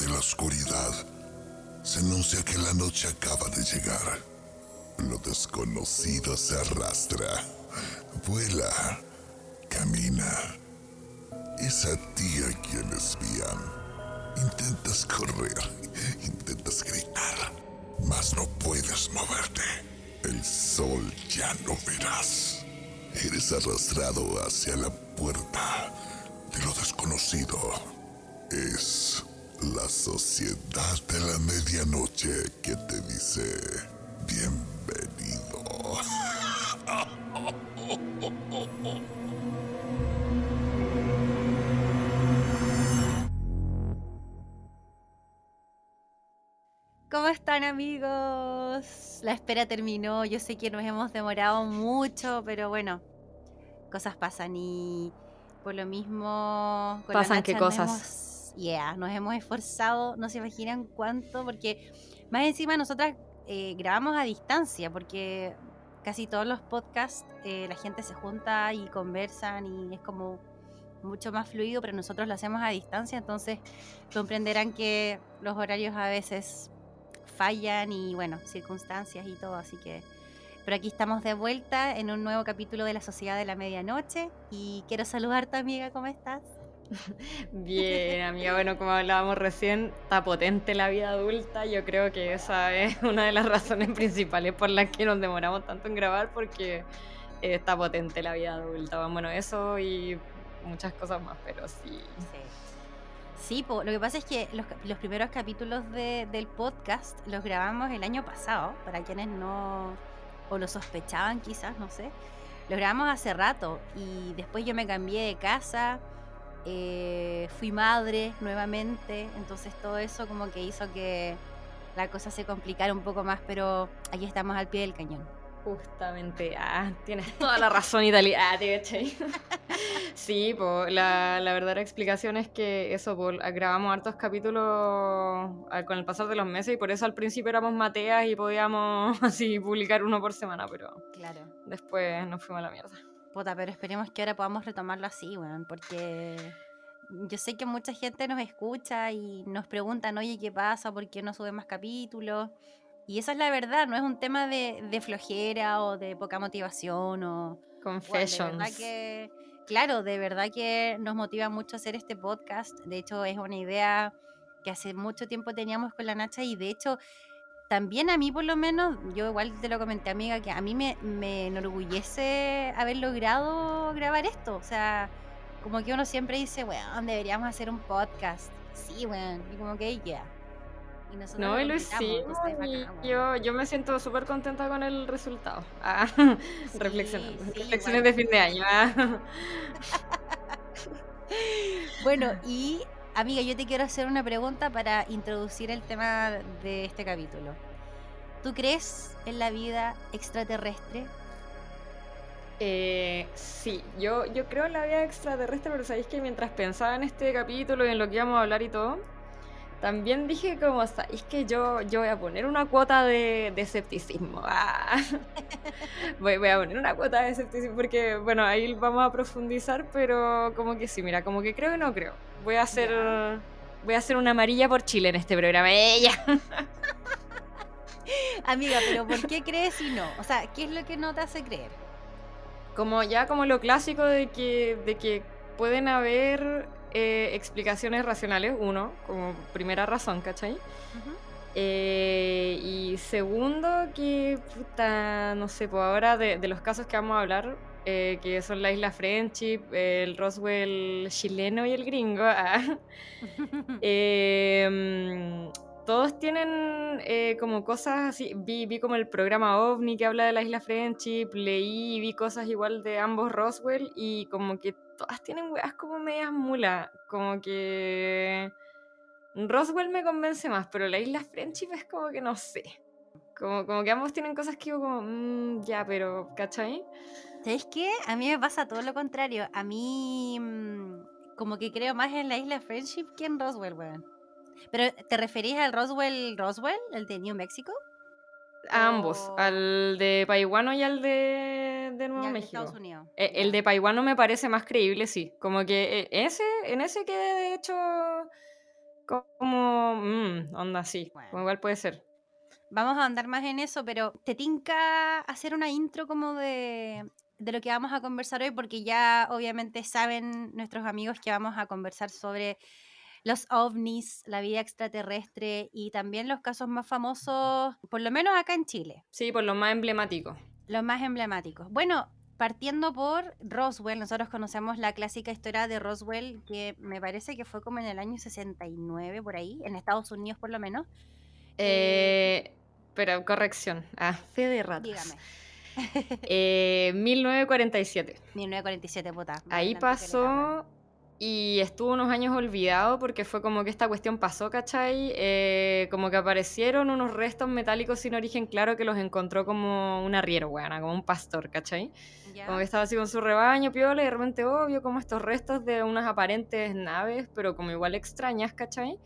de la oscuridad, se anuncia que la noche acaba de llegar. Lo desconocido se arrastra, vuela, camina. Es a ti a quien espían. Intentas correr, intentas gritar, mas no puedes moverte. El sol ya no verás. Eres arrastrado hacia la puerta de lo desconocido. Es la sociedad de la medianoche que te dice bienvenido. ¿Cómo están amigos? La espera terminó, yo sé que nos hemos demorado mucho, pero bueno, cosas pasan y por lo mismo... con la Pasan qué cosas. Yeah, nos hemos esforzado, no se imaginan cuánto, porque más encima nosotras eh, grabamos a distancia, porque casi todos los podcasts eh, la gente se junta y conversan y es como mucho más fluido, pero nosotros lo hacemos a distancia, entonces comprenderán que los horarios a veces fallan y bueno, circunstancias y todo, así que... Pero aquí estamos de vuelta en un nuevo capítulo de la Sociedad de la Medianoche y quiero saludar a tu amiga, ¿cómo estás? Bien, amiga, bueno, como hablábamos recién, está potente la vida adulta. Yo creo que esa es una de las razones principales por las que nos demoramos tanto en grabar, porque está potente la vida adulta. Bueno, eso y muchas cosas más, pero sí. Sí, lo que pasa es que los, primeros capítulos de- del podcast los grabamos el año pasado, para quienes no, o lo sospechaban quizás, no sé. Los grabamos hace rato y después yo me cambié de casa, eh, fui madre nuevamente, entonces todo eso como que hizo que la cosa se complicara un poco más, pero aquí estamos al pie del cañón. Justamente, ah, tienes toda la razón, Italia. Ah, te. Sí, po, la, la verdadera explicación es que eso, po, grabamos hartos capítulos con el pasar de los meses y por eso al principio éramos mateas y podíamos así publicar uno por semana, pero Claro. después nos fuimos a la mierda. Puta, pero esperemos que ahora podamos retomarlo así, weón, porque yo sé que mucha gente nos escucha y nos preguntan, oye, ¿qué pasa? ¿Por qué no sube más capítulos? Y esa es la verdad, no es un tema de, de flojera o de poca motivación o... Weón, de Confessions. verdad que, claro, de verdad que nos motiva mucho hacer este podcast. De hecho, es una idea que hace mucho tiempo teníamos con la Nacha y de hecho, también a mí por lo menos, yo igual te lo comenté amiga, que a mí me, me enorgullece haber logrado grabar esto. O sea, como que uno siempre dice, weón, deberíamos hacer un podcast. Sí, weón. Y como que ya. Y nosotros No, y lo hicimos y bacán, yo, yo me siento súper contenta con el resultado. Ah, Sí, reflexionando. sí, Reflexiones de fin de año. ah. Bueno, y amiga, yo te quiero hacer una pregunta para introducir el tema de este capítulo. ¿Tú crees en la vida extraterrestre? Eh, sí, yo, yo creo en la vida extraterrestre, pero sabéis que mientras pensaba en este capítulo y en lo que íbamos a hablar y todo, también dije como, sabéis que yo, yo voy a poner una cuota de, de escepticismo. Ah. Voy, voy a poner una cuota de escepticismo porque, bueno, ahí vamos a profundizar, pero como que sí, mira, como que creo y no creo. Voy a hacer, voy a hacer una amarilla por Chile en este programa. ¡Ella! Amiga, pero ¿por qué crees y no? O sea, ¿qué es lo que no te hace creer? como ya como lo clásico de que, de que pueden haber eh, explicaciones racionales, uno, como primera razón, ¿cachai? Eh, y segundo, que puta, no sé, pues ahora de, de los casos que vamos a hablar, eh, que son la isla Friendship, el Roswell chileno y el gringo, ah, eh, mm, todos tienen eh, como cosas así. Vi, vi como el programa OVNI que habla de la isla Friendship, leí y vi cosas igual de ambos Roswell y como que todas tienen weas como medias mulas. Como que. Roswell me convence más, pero la isla Friendship es como que no sé. Como, como que ambos tienen cosas que digo como, "Mm, ya, pero, ¿cachai? ¿Sabes qué? A mí me pasa todo lo contrario. A mí mm, como que creo más en la isla Friendship que en Roswell, weón. ¿Pero te referís al Roswell Roswell, el de New Mexico? A ambos, O- al de Paiwano y al de, de Nuevo al de México. Estados Unidos. Eh, El de Paiwano me parece más creíble, sí. Como que eh, ese, en ese que de hecho como, mm, onda Bueno. como igual puede ser. Vamos a andar más en eso, pero te tinca hacer una intro como de, de lo que vamos a conversar hoy, porque ya obviamente saben nuestros amigos que vamos a conversar sobre los ovnis, la vida extraterrestre y también los casos más famosos, por lo menos acá en Chile, Sí, por lo más emblemático. los más emblemáticos. Bueno, partiendo por Roswell, nosotros conocemos la clásica historia de Roswell, que me parece que fue como en el año 69, por ahí, en Estados Unidos por lo menos. Eh, pero corrección. Ah, fe de ratas. Dígame. Eh, 1947. 1947, puta. más Ahí pasó y estuvo unos años olvidado porque fue como que esta cuestión pasó, ¿cachai? Eh, como que aparecieron unos restos metálicos sin origen claro que los encontró como un arriero, weona, como un pastor, ¿cachai? Como que estaba así con su rebaño, piola, y de repente, obvio, como estos restos de unas aparentes naves, pero como igual extrañas, ¿cachai?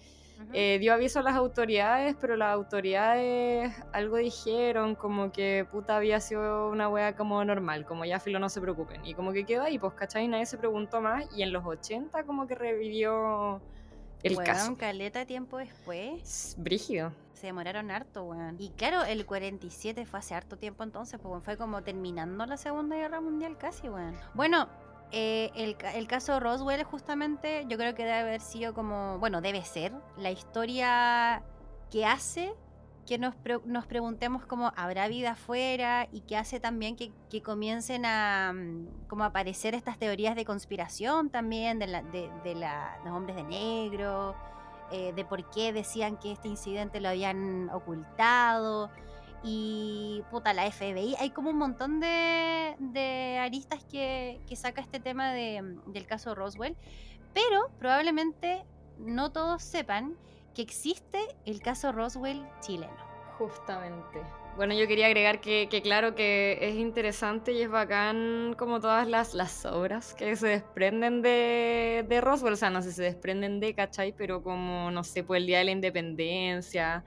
Eh, dio aviso a las autoridades, pero las autoridades algo dijeron, como que puta había sido una wea como normal, como ya filo no se preocupen. Y como que quedó ahí, pues, ¿cachai? Nadie se preguntó más, y en los 80 como que revivió el Weón, caso. caleta tiempo después. Es Brígido. Se demoraron harto, weón. Y claro, el 47 fue hace harto tiempo entonces, pues fue como terminando la Segunda Guerra Mundial casi, weón. Bueno, eh, el, el caso Roswell justamente yo creo que debe haber sido como, bueno, debe ser la historia que hace que nos, nos preguntemos como habrá vida afuera y que hace también que, que comiencen a mm, como aparecer estas teorías de conspiración también de, la, de, de la- los hombres de negro, eh, de por qué decían que este incidente lo habían ocultado. Y puta, la FBI, hay como un montón de, de aristas que, que saca este tema mm, del caso Roswell, pero probablemente no todos sepan que existe el caso Roswell chileno. Justamente. Bueno, yo quería agregar que, claro que es interesante y es bacán como todas las, las obras que se desprenden de, de Roswell, o sea, no sé se desprenden de, ¿cachai? Pero como, no sé, pues el Día de la Independencia,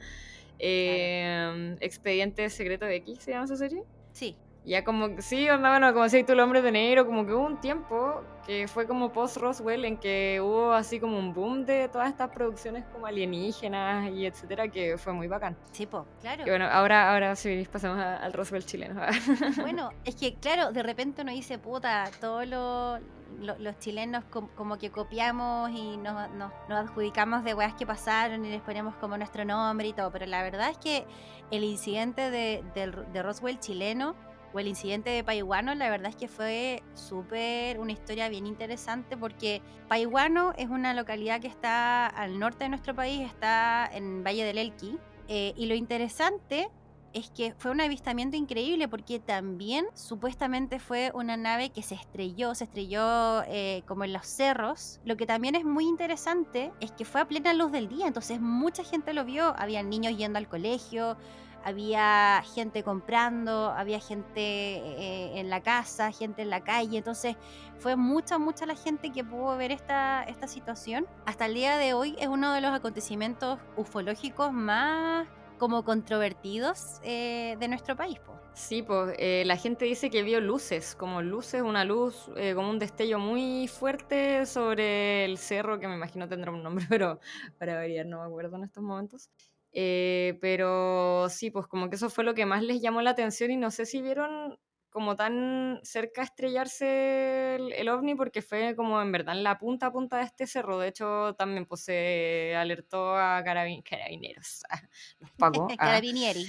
eh, Expediente Secreto de X, ¿se llama esa serie? Sí, Ya como, sí, onda, bueno, como decías tú, el hombre de negro, como que hubo un tiempo que fue como post-Roswell en que hubo así como un boom de todas estas producciones como alienígenas y etcétera, que fue muy bacán. sí, po, claro. Y bueno, ahora, ahora si pasamos a- al Roswell chileno. Bueno, es que claro, de repente uno dice, puta, todos lo- lo- los chilenos com- como que copiamos y nos, nos- nos adjudicamos de weas que pasaron y les ponemos como nuestro nombre y todo, pero la verdad es que el incidente de, del- de Roswell chileno o el incidente de Paihuano, la verdad es que fue súper una historia bien interesante porque Paihuano es una localidad que está al norte de nuestro país, está en Valle del Elqui, eh, y lo interesante es que fue un avistamiento increíble porque también supuestamente fue una nave que se estrelló, se estrelló eh, como en los cerros. Lo que también es muy interesante es que fue a plena luz del día, entonces mucha gente lo vio, había niños yendo al colegio, había gente comprando, había gente eh, en la casa, gente en la calle, entonces fue mucha, mucha la gente que pudo ver esta, esta situación. Hasta el día de hoy es uno de los acontecimientos ufológicos más como controvertidos eh, de nuestro país. Sí, pues eh, la gente dice que vio luces, como luces, una luz, como un destello muy fuerte sobre el cerro, que me imagino tendrá un nombre, pero para variar no me acuerdo en estos momentos. Eh, pero sí, pues como que eso fue lo que más les llamó la atención y no sé si vieron como tan cerca estrellarse el, el ovni porque fue como en verdad en la punta a punta de este cerro. De hecho, también pues se alertó a carabin- carabineros, a los pagos. Carabinieri.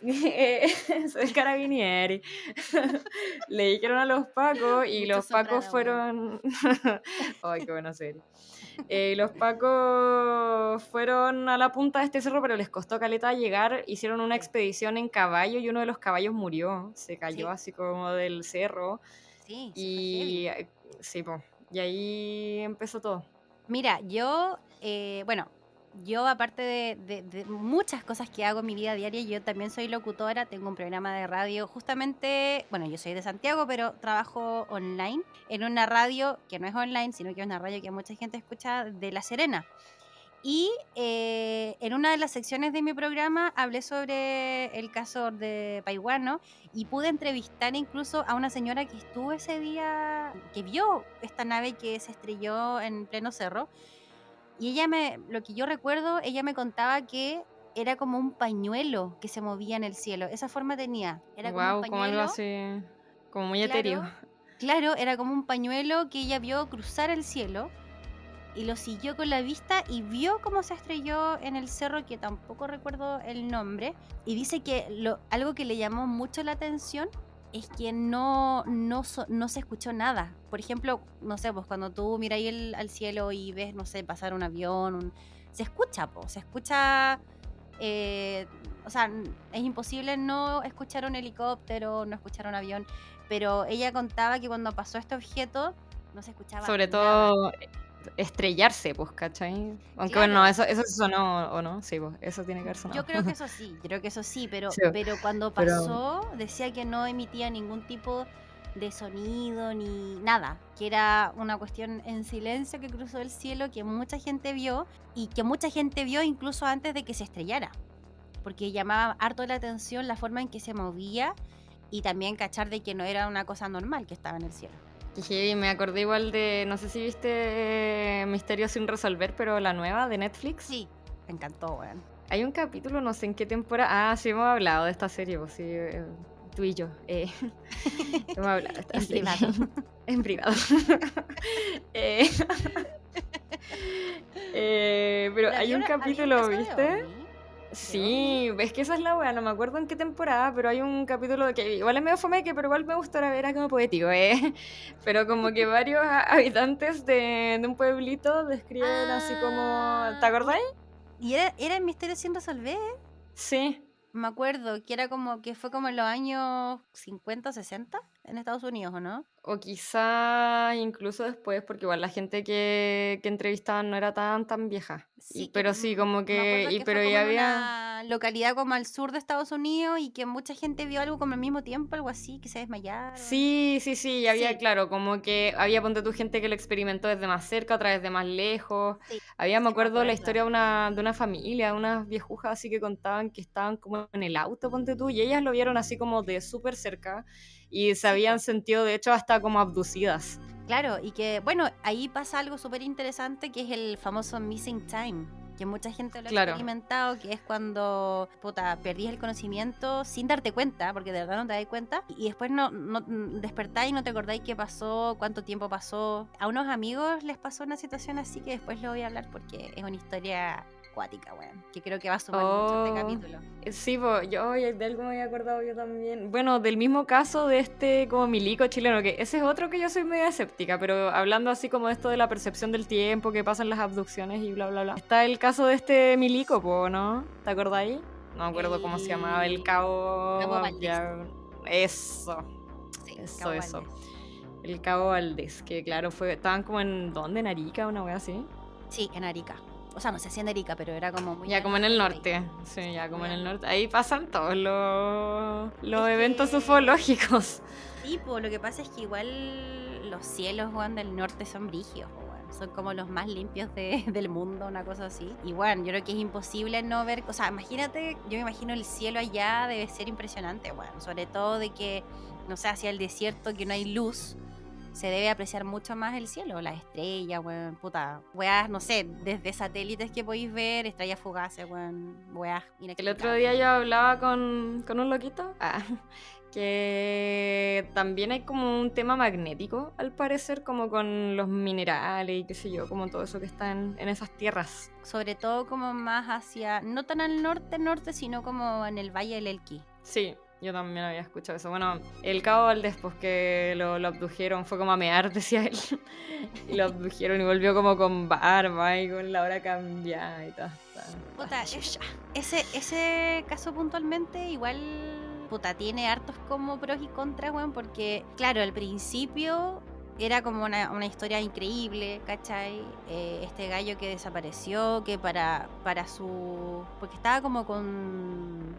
Soy carabinieri. Le dijeron a los pacos y Mucho los pacos fueron. Ay, qué buena serie. Eh, los pacos fueron a la punta de este cerro, pero les costó caleta llegar. Hicieron una expedición en caballo y uno de los caballos murió. Se cayó Sí. así como del cerro. Sí. Y sí, po. Y ahí empezó todo. Mira, yo, eh, bueno, yo aparte de, de- de muchas cosas que hago en mi vida diaria, yo también soy locutora, tengo un programa de radio, justamente, bueno, yo soy de Santiago, pero trabajo online en una radio que no es online, sino que es una radio que mucha gente escucha de La Serena. Y eh, en una de las secciones de mi programa hablé sobre el caso de Paihuano y pude entrevistar incluso a una señora que estuvo ese día, que vio esta nave que se estrelló en pleno cerro. Y ella me, lo que yo recuerdo, ella me contaba que era como un pañuelo que se movía en el cielo. Esa forma tenía. Era como wow, un como algo pañuelo. así, como muy Claro. etéreo. Claro, era como un pañuelo que ella vio cruzar el cielo y lo siguió con la vista y vio cómo se estrelló en el cerro que tampoco recuerdo el nombre. Y dice que lo, algo que le llamó mucho la atención es que no, no, so- no se escuchó nada. Por ejemplo, no sé, pues cuando tú miras ahí el- al cielo y ves, no sé, pasar un avión, un- se escucha, po, se escucha... eh, o sea, es imposible no escuchar un helicóptero, no escuchar un avión, pero ella contaba que cuando pasó este objeto no se escuchaba Sobre nada. todo estrellarse, pues, ¿cachai? Aunque Claro. bueno, eso, eso sonó, ¿o no? Sí, pues, eso tiene que haber sonado. Yo creo que eso sí, creo que eso sí, pero, Sí, pero cuando pero- pasó decía que no emitía ningún tipo de sonido ni nada, que era una cuestión en silencio que cruzó el cielo que mucha gente vio y que mucha gente vio incluso antes de que se estrellara, porque llamaba harto la atención la forma en que se movía y también cachar de que no era una cosa normal que estaba en el cielo. Heavy, me acordé igual de, no sé si viste eh, Misterio sin resolver, pero la nueva de Netflix. Sí, me encantó, weón. Hay un capítulo, no sé en qué temporada. Ah, sí, hemos hablado de esta serie, pues sí, eh, tú y yo. eh, hemos hablado de esta En serie. privado. en privado. Eh, eh, pero hay un una- capítulo, ¿viste? Sí, ves que esa es la weá, no me acuerdo en qué temporada, pero hay un capítulo que igual es medio fomeque, pero igual me gustó la ver, era como poético, ¿eh? Pero como que varios a- habitantes de, de un pueblito describen así como... Ah. ¿Te acordáis? Y era, era el misterio sin resolver. Sí, Me acuerdo que era como que fue como en los años 50, 60 en Estados Unidos, ¿o no? o quizá incluso después, porque igual la gente que, que entrevistaban no era tan tan vieja. Y- pero sí, como que... Y, pero ya había... una localidad como al sur de Estados Unidos y que mucha gente vio algo como al mismo tiempo, algo así, que se desmayaron. Sí, sí, sí, y había, Sí. claro, como que había, ponte tu gente que lo experimentó desde más cerca, otra vez de más lejos. Sí, Había, me acuerdo, la historia de una, de una familia, unas viejujas así que contaban que estaban como en el auto, ponte tú, y ellas lo vieron así como de súper cerca y se habían sentido, de hecho, hasta como abducidas. Claro, y que, bueno, ahí pasa algo súper interesante que es el famoso missing time, que mucha gente lo ha experimentado, que es cuando, puta, perdís el conocimiento sin darte cuenta, porque de verdad no te das cuenta, y después no, no mm, despertáis y no te acordáis qué pasó, cuánto tiempo pasó. A unos amigos les pasó una situación así que después lo voy a hablar porque es una historia acuática, weón, que creo que va a sumar mucho este Oh. capítulo. Eh, Sí, yo de algo me había acordado yo también. Bueno, del mismo caso de este como milico chileno, que ese es otro que yo soy media escéptica, pero hablando así como de esto de la percepción del tiempo, que pasan las abducciones y bla, bla, bla. Está el caso de este milico, po, ¿no? ¿Te acordáis? No me acuerdo cómo se llamaba, el El cabo... Cabo ya- Eso, Sí, eso, Cabo eso. Valdés. El cabo Valdés, que claro, fue estaban como en... ¿Dónde? ¿En Arica? Una wea así. Sí, en Arica. O sea, no sé si en Arica, pero era como muy... Ya como en el norte, sí, ya como en el norte. Ahí pasan todos los, los eventos que- ufológicos. Sí, pues lo que pasa es que igual los cielos, Juan, del norte son weón. Son como los más limpios de- del mundo, una cosa así. Y bueno, yo creo que es imposible no ver, o sea, imagínate, yo me imagino el cielo allá debe ser impresionante, bueno, sobre todo de que, no sé, hacia el desierto que no hay luz, se debe apreciar mucho más el cielo, las estrellas, weón, puta, weas, no sé, desde satélites que podéis ver, estrellas fugaces, weón, weas El otro día yo hablaba con, con un loquito ah, que también hay como un tema magnético, al parecer, como con los minerales y qué sé yo, como todo eso que está en, en esas tierras. sobre todo como más hacia, no tan al norte, norte, sino como en el Valle del Elqui. Sí, yo también había escuchado eso. Bueno, el cabo Valdés, pues que lo, lo abdujeron, fue como a mear, decía él. y lo abdujeron y volvió como con barba y con la hora cambiada y todo. Puta, es- ese, ese caso puntualmente igual, puta, tiene hartos como pros y contras, weón, porque, claro, al principio era como una, una historia increíble, ¿cachai? Eh, este gallo que desapareció, que para, para su... porque estaba como con...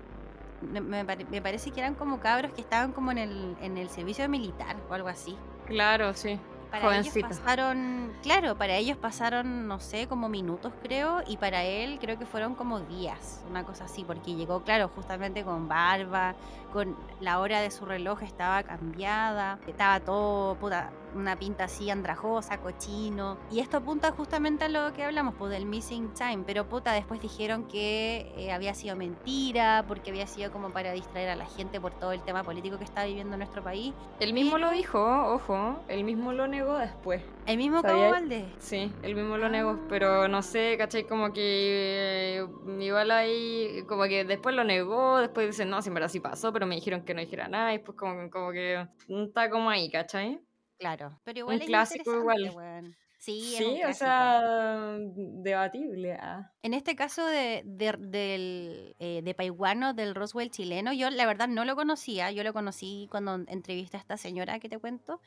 Me, me pare- me parece que eran como cabros que estaban como en el, en el servicio militar o algo así. Claro, sí. Para Jovencito. ellos pasaron, claro, para ellos pasaron, no sé, como minutos creo, y para él creo que fueron como días, una cosa así, porque llegó, claro, justamente con barba, con la hora de su reloj estaba cambiada, estaba todo, puta, una pinta así andrajosa, cochino. Y esto apunta justamente a lo que hablamos, pues del missing time. Pero puta, después dijeron que eh, había sido mentira, porque había sido como para distraer a la gente por todo el tema político que está viviendo nuestro país. Él mismo lo dijo, ojo, él mismo lo negó después. El mismo. Cabo Valdés. Sí, él mismo lo negó, Ah. pero no sé, ¿cachai? Como que eh, igual ahí, como que después lo negó, después dice, no, si en verdad sí pasó, pero me dijeron que no dijera nada, y después como, como que está como ahí, ¿cachai? Claro. Pero igual Un es clásico igual. weón. Sí, Sí, o sea, debatible. ah. En este caso de, de, del, eh, de Paiguano, del Roswell chileno, yo la verdad no lo conocía. Yo lo conocí cuando entrevisté a esta señora que te cuento.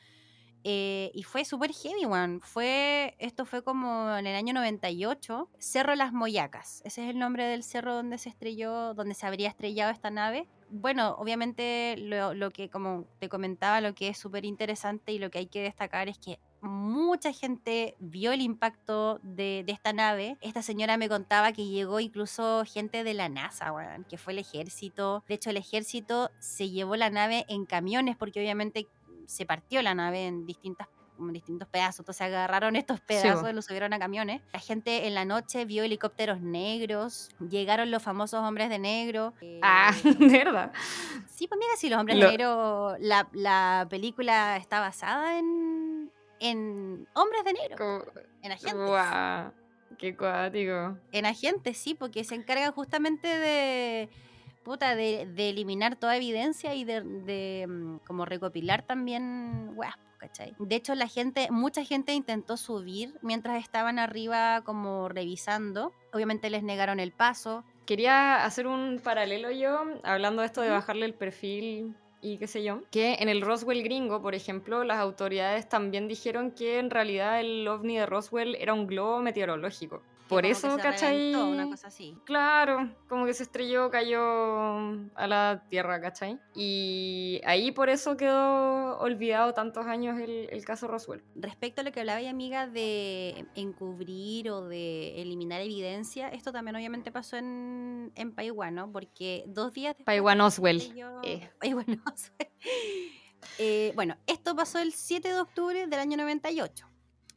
eh, y fue súper heavy, one. Fue, esto fue como en el año 98. Cerro Las Moyacas. Ese es el nombre del cerro donde se estrelló, donde se habría estrellado esta nave. Bueno, obviamente lo, lo que, como te comentaba, lo que es súper interesante y lo que hay que destacar es que mucha gente vio el impacto de, de esta nave. Esta señora me contaba que llegó incluso gente de la NASA, que fue el ejército. De hecho, el ejército se llevó la nave en camiones porque obviamente se partió la nave en distintas en distintos pedazos, entonces agarraron estos pedazos bo. y los subieron a camiones. La gente en la noche vio helicópteros negros, llegaron los famosos hombres de negro. eh, Ah, de verdad. Sí, pues mira, si los hombres Lo- negros, la, la película está basada en, en hombres de negro, Como, en agentes. guau, qué cuático. En agentes, sí, porque se encargan justamente de, puta, de, de eliminar toda evidencia y de, de, mm, como recopilar también weas, ¿cachai? De hecho, la gente, mucha gente intentó subir mientras estaban arriba como revisando. Obviamente les negaron el paso. Quería hacer un paralelo yo, hablando de esto de bajarle el perfil y qué sé yo, que en el Roswell gringo, por ejemplo, las autoridades también dijeron que en realidad el ovni de Roswell era un globo meteorológico. Por como que eso, se ¿cachai? reventó, Una cosa así. Claro, como que se estrelló, cayó a la tierra, ¿cachai? Y ahí por eso quedó olvidado tantos años el, el caso Roswell. Respecto a lo que hablaba y amiga de encubrir o de eliminar evidencia, esto también obviamente pasó en, en Paiwán, ¿no? Porque dos días después... Paiwan Oswell. estrelló- eh. Oswell. Eh, bueno, esto pasó el 7 de octubre del año 98.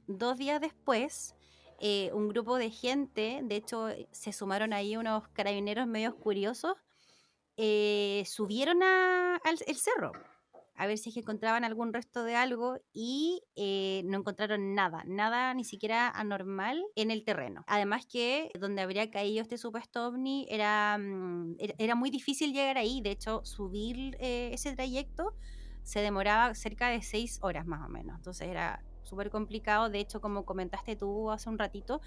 Dos días después, eh, un grupo de gente, de hecho se sumaron ahí unos carabineros medios curiosos, eh, subieron a- al el cerro a ver si es que encontraban algún resto de algo y eh, no encontraron nada, nada ni siquiera anormal en el terreno. Además que donde habría caído este supuesto ovni era, mm, era, muy difícil llegar ahí, de hecho subir eh, ese trayecto se demoraba cerca de seis horas más o menos, entonces era súper complicado, de hecho como comentaste tú hace un ratito,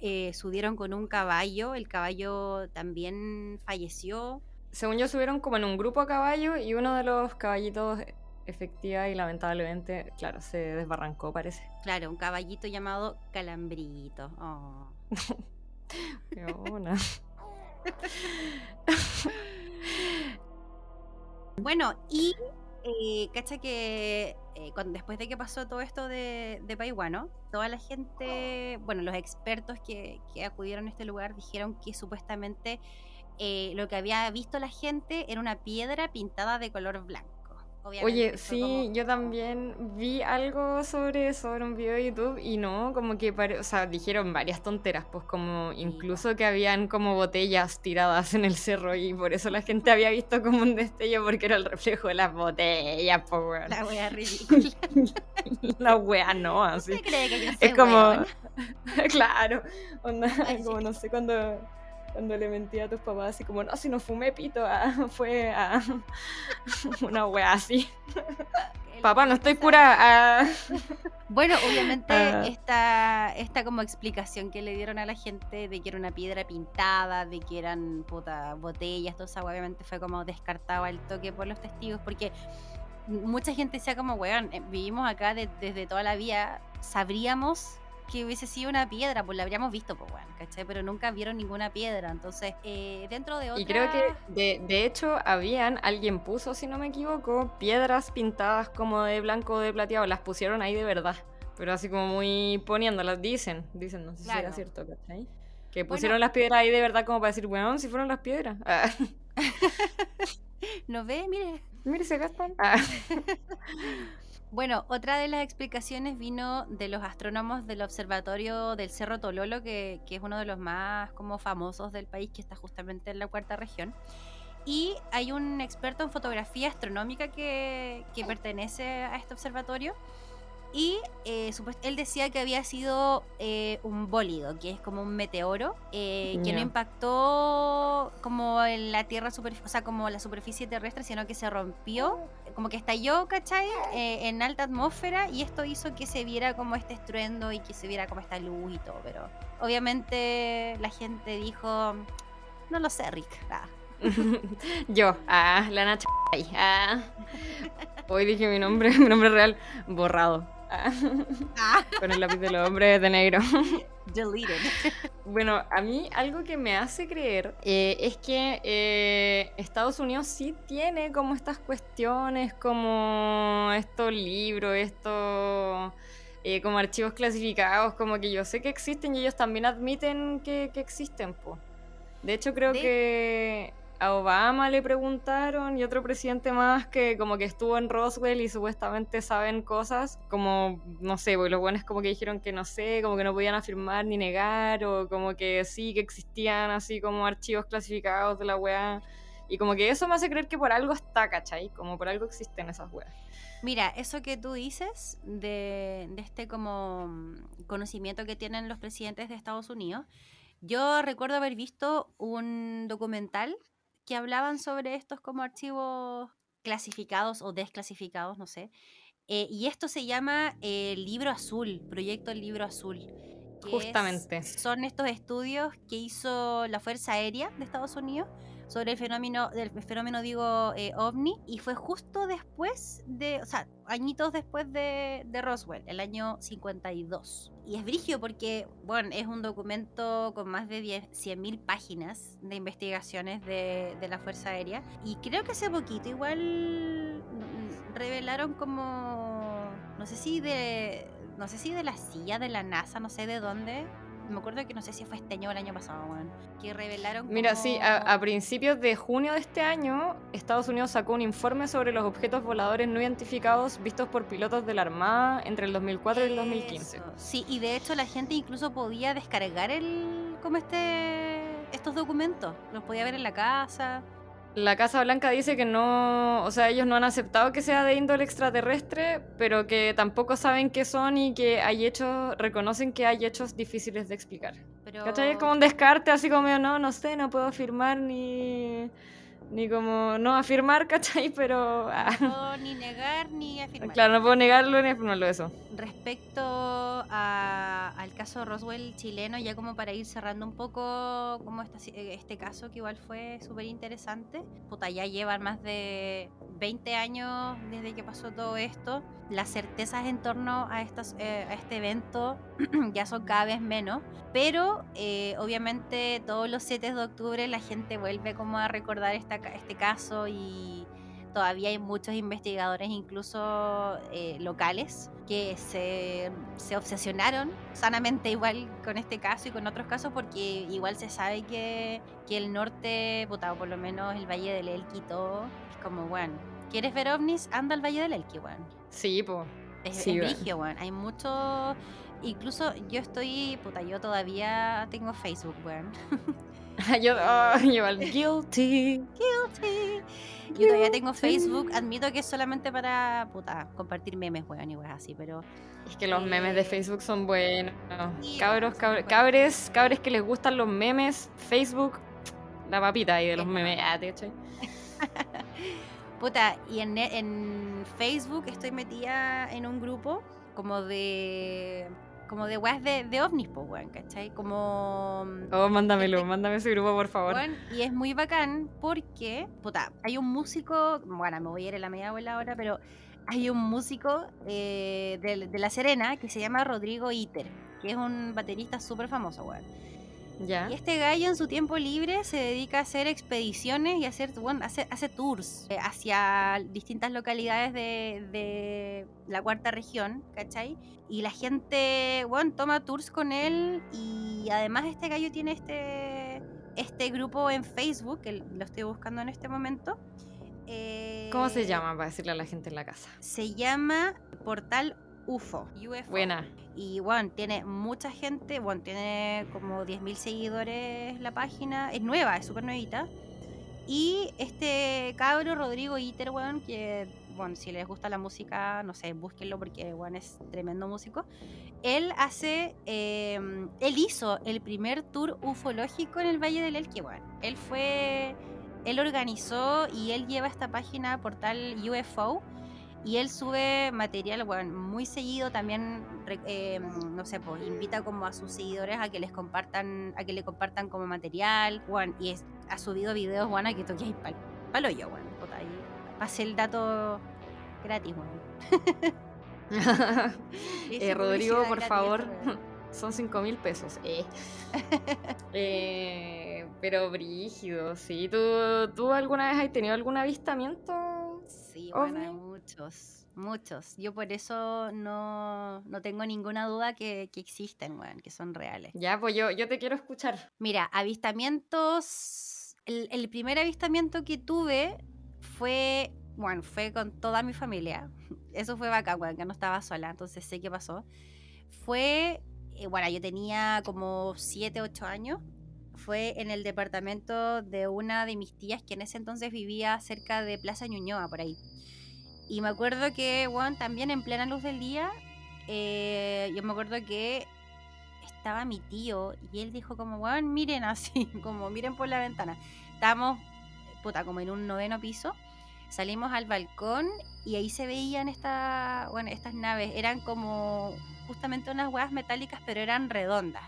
eh, subieron con un caballo, el caballo también falleció, Según yo, subieron como en un grupo a caballo y uno de los caballitos, efectiva y lamentablemente, claro, se desbarrancó, parece. claro, un caballito llamado Calambrito. Oh. Qué buena. Bueno, y eh, cacha que eh, cuando, después de que pasó todo esto de, de Paiwano, toda la gente, bueno, los expertos que, que acudieron a este lugar dijeron que supuestamente eh, lo que había visto la gente era una piedra pintada de color blanco. Obviamente Oye, sí, como- yo también vi algo sobre eso, sobre un video de YouTube y no, como que, pare- o sea, dijeron varias tonteras, pues como incluso que habían como botellas tiradas en el cerro y por eso la gente había visto como un destello porque era el reflejo de las botellas, pues weón. La wea ridícula. La wea no, así. ¿Usted cree que yo soy Es como, claro, onda, como no sé, cuando, cuando le mentí a tus papás, así como, no, si no fumé pito, ah, fue a una wea así. Papá, no estoy cura. ah. Bueno, obviamente Ah. esta, esta como explicación que le dieron a la gente de que era una piedra pintada, de que eran puta, botellas, todo eso obviamente fue como descartado al toque por los testigos, porque mucha gente decía como, weón, eh, vivimos acá de- desde toda la vida, sabríamos que hubiese sido una piedra, pues la habríamos visto, pues weón, ¿cachai? Pero nunca vieron ninguna piedra, entonces eh, dentro de otra... Y creo que de, de hecho habían, alguien puso, si no me equivoco, piedras pintadas como de blanco o de plateado, las pusieron ahí de verdad. Pero así como muy poniéndolas, dicen, dicen, no sé si era cierto, ¿cachai? Que Bueno. pusieron las piedras ahí de verdad como para decir, weón, si fueron las piedras. Ah, ¿No ve? Mire, mire, se gastan. Ah. Bueno, otra de las explicaciones vino de los astrónomos del observatorio del Cerro Tololo, que, es uno de los más como famosos del país, que está justamente en la cuarta región. Y hay un experto en fotografía astronómica que pertenece a este observatorio. Y eh, él decía que había sido eh, un bólido, que es como un meteoro, eh, que no impactó como en la Tierra, o sea, como la superficie terrestre, sino que se rompió, como que estalló, ¿cachai? Eh, en alta atmósfera y esto hizo que se viera como este estruendo y que se viera como esta luz y todo. Pero obviamente la gente dijo, no lo sé, Rick. Ah. Yo, ah, la Nacha. Ah. Hoy dije mi nombre, mi nombre real, borrado. Ah, Ah, con el lápiz de los hombres de negro. deleted. Bueno, a mí algo que me hace creer eh, es que eh, Estados Unidos sí tiene como estas cuestiones, como estos libros, estos eh, como archivos clasificados, como que yo sé que existen y ellos también admiten que, que existen, po. De hecho, creo que a Obama le preguntaron y otro presidente más que como que estuvo en Roswell y supuestamente saben cosas, como, no sé, porque los buenos como que dijeron que no sé, como que no podían afirmar ni negar, o como que sí, que existían así como archivos clasificados de la weá. Y como que eso me hace creer que por algo está, ¿cachai? Como por algo existen esas weas. Mira, eso que tú dices de, de este como mm, conocimiento que tienen los presidentes de Estados Unidos, yo recuerdo haber visto un documental que hablaban sobre estos como archivos clasificados o desclasificados, no sé. Eh, y esto se llama eh, Libro Azul, Proyecto El Libro Azul. que es- Justamente. son estos estudios que hizo la Fuerza Aérea de Estados Unidos sobre el fenómeno, del fenómeno digo, eh, ovni, y fue justo después de, o sea, añitos después de, de Roswell, el año 52. Y es brigio porque, bueno, es un documento con más de 10 100.000 páginas de investigaciones de, de la Fuerza Aérea, y creo que hace poquito igual revelaron como, no sé si de, no sé si de la silla de la NASA, no sé de dónde, me acuerdo que no sé si fue este año o el año pasado, weón, que revelaron Mira, sí, a, principios de junio de este año, Estados Unidos sacó un informe sobre los objetos voladores no identificados vistos por pilotos de la Armada entre el 2004 y el 2015. Eso. Sí, y de hecho la gente incluso podía descargar el como este estos documentos, los podía ver en la casa. La Casa Blanca dice que no, o sea, ellos no han aceptado que sea de índole extraterrestre, pero que tampoco saben qué son y que hay hechos, reconocen que hay hechos difíciles de explicar. Pero ¿Cachai? Es como un descarte, así como, no, no sé, no puedo afirmar ni, ni como, no afirmar, ¿cachai? Pero, ah, no puedo ni negar ni afirmar. claro, no puedo negarlo ni afirmarlo eso. Respecto a- al caso Roswell chileno, ya como para ir cerrando un poco como esta eh, este caso que igual fue súper interesante. Puta, ya llevan más de 20 años desde que pasó todo esto. Las certezas en torno a, estas, eh, a este evento ya son cada vez menos. Pero eh, obviamente todos los 7 de octubre la gente vuelve como a recordar esta ca- este caso y todavía hay muchos investigadores, incluso eh, locales, que se, se obsesionaron sanamente igual con este caso y con otros casos porque igual se sabe que, que el norte, puta, o por lo menos el Valle del Elqui todo, es como, bueno, ¿quieres ver ovnis? Anda al Valle del Elqui, bueno. Sí, pues. Es, Sí, es brigio, weón. Hay mucho... Incluso yo estoy, puta, yo todavía tengo Facebook, weón. yo, oh, yo al guilty. Sí. Yo todavía tengo Facebook, admito que es solamente para, puta, compartir memes, weón, y weón, así, pero... Es que los memes de Eh, Facebook son buenos. sí, cabros, cabr- cabres, cabres que les gustan los memes, Facebook, la papita ahí de los Es memes. Ah, ¿te? Puta, y en Facebook estoy metida en un grupo como de... Como de weas de, de ovnis, po, weón, ¿cachai? Como... Oh, mándamelo, Este- mándame ese grupo, por favor. Weón, y es muy bacán porque, puta, hay un músico, bueno, me voy a ir a la media bola ahora, pero hay un músico eh, de, de La Serena que se llama Rodrigo Iter, que es un baterista súper famoso, weón. Ya. Y este gallo en su tiempo libre se dedica a hacer expediciones y hacer, bueno, hace, hace tours eh, hacia distintas localidades de, de la cuarta región, ¿cachai? Y la gente, bueno, toma tours con él y además este gallo tiene este, este grupo en Facebook, que lo estoy buscando en este momento, eh, ¿Cómo se llama para decirle a la gente en la casa? Se llama Portal UFO. UFO. Buena. Y bueno, tiene mucha gente, bueno, tiene como 10.000 seguidores la página, es nueva, es súper nuevita. Y este cabro, Rodrigo Iter, weón, que, bueno, si les gusta la música, no sé, búsquenlo porque, bueno, es tremendo músico. Él hace, eh, él hizo el primer tour ufológico en el Valle del Elqui, bueno. Él fue, él organizó y él lleva esta página, portal UFO, y él sube material, bueno, muy seguido también, eh, no sé, pues invita como a sus seguidores a que les compartan, a que le compartan como material, bueno, y es- ha subido videos, bueno, que toque ahí pal, palo yo, bueno, puta, ahí pasé el dato gratis, bueno. Eh, Rodrigo, por gratis, favor, esto, son 5 mil pesos. Eh. Eh, pero brígido, sí. ¿Tú, ¿Tú alguna vez has tenido algún avistamiento? Sí, bueno? Muchos, muchos. Yo por eso no, no tengo ninguna duda que, que existen, weón, que son reales. Ya, pues yo, yo te quiero escuchar. Mira, avistamientos. El, el primer avistamiento que tuve fue, bueno, fue con toda mi familia. Eso fue bacán, weón, que no estaba sola, entonces sé qué pasó. Fue, eh, bueno, yo tenía como 7, 8 años. Fue en el departamento de una de mis tías que en ese entonces vivía cerca de Plaza Ñuñoa, por ahí. Y me acuerdo que, bueno, también en plena luz del día, eh, yo me acuerdo que estaba mi tío y él dijo como, miren así, como miren por la ventana. Estábamos, puta, como en un noveno piso. Salimos al balcón y ahí se veían esta, bueno, estas naves. Eran como justamente unas huevas metálicas, pero eran redondas.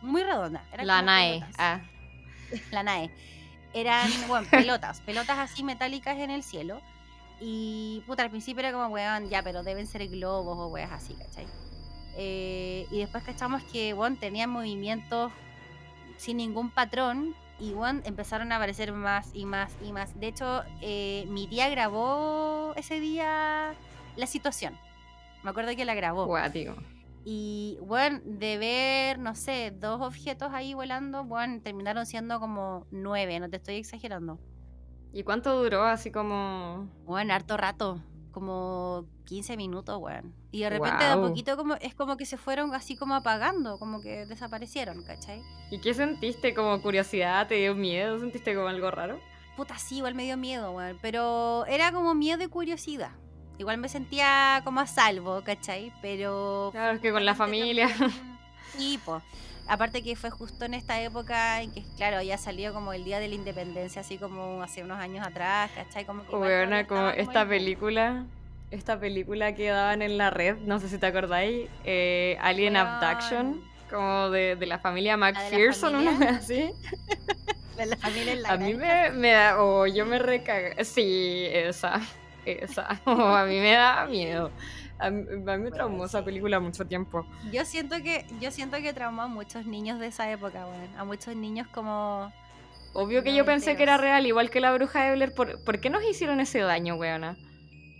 Muy redondas. eran La NAE. Ah, La NAE. Eran, bueno, pelotas, pelotas así metálicas en el cielo. Y, puta, al principio era como, weón, ya, pero deben ser globos o weas así, ¿cachai? Eh, y después cachamos que, weón, tenían movimientos sin ningún patrón. Y, weón, empezaron a aparecer más y más y más. De hecho, eh, mi tía grabó ese día la situación. Me acuerdo que la grabó. guático. Y bueno, de ver, no sé, dos objetos ahí volando, bueno, terminaron siendo como nueve, no te estoy exagerando. ¿Y cuánto duró así como...? Bueno, harto rato, como 15 minutos, bueno. Y de repente de a poquito como, es como que se fueron así como apagando, como que desaparecieron, ¿cachai? ¿Y qué sentiste? ¿Como curiosidad? ¿Te dio miedo? ¿Sentiste como algo raro? Puta, sí, igual me dio miedo, weón. Pero era como miedo y curiosidad. Igual me sentía como a salvo, ¿cachai? Pero Claro, es que con la familia. Sí, pues. Aparte que fue justo en esta época en que, claro, ya salió como el Día de la Independencia, así como hace unos años atrás, ¿cachai? Como que Weona, como esta el- película, esta película que daban en la red, no sé si te acordáis, eh, Alien. Abduction, como de, de la familia de la McPherson, una así. de la familia en la A mí granja. me, me da, o yo me recago, sí, esa, esa, o a mí me da miedo. A mí, a mí me Bueno, traumó esa sí. película mucho tiempo. Yo siento que, yo siento que traumó a muchos niños de esa época, bueno, a muchos niños como Obvio que yo pensé que era real, igual que la bruja de Blair. ¿Por, ¿por qué nos hicieron ese daño, weona?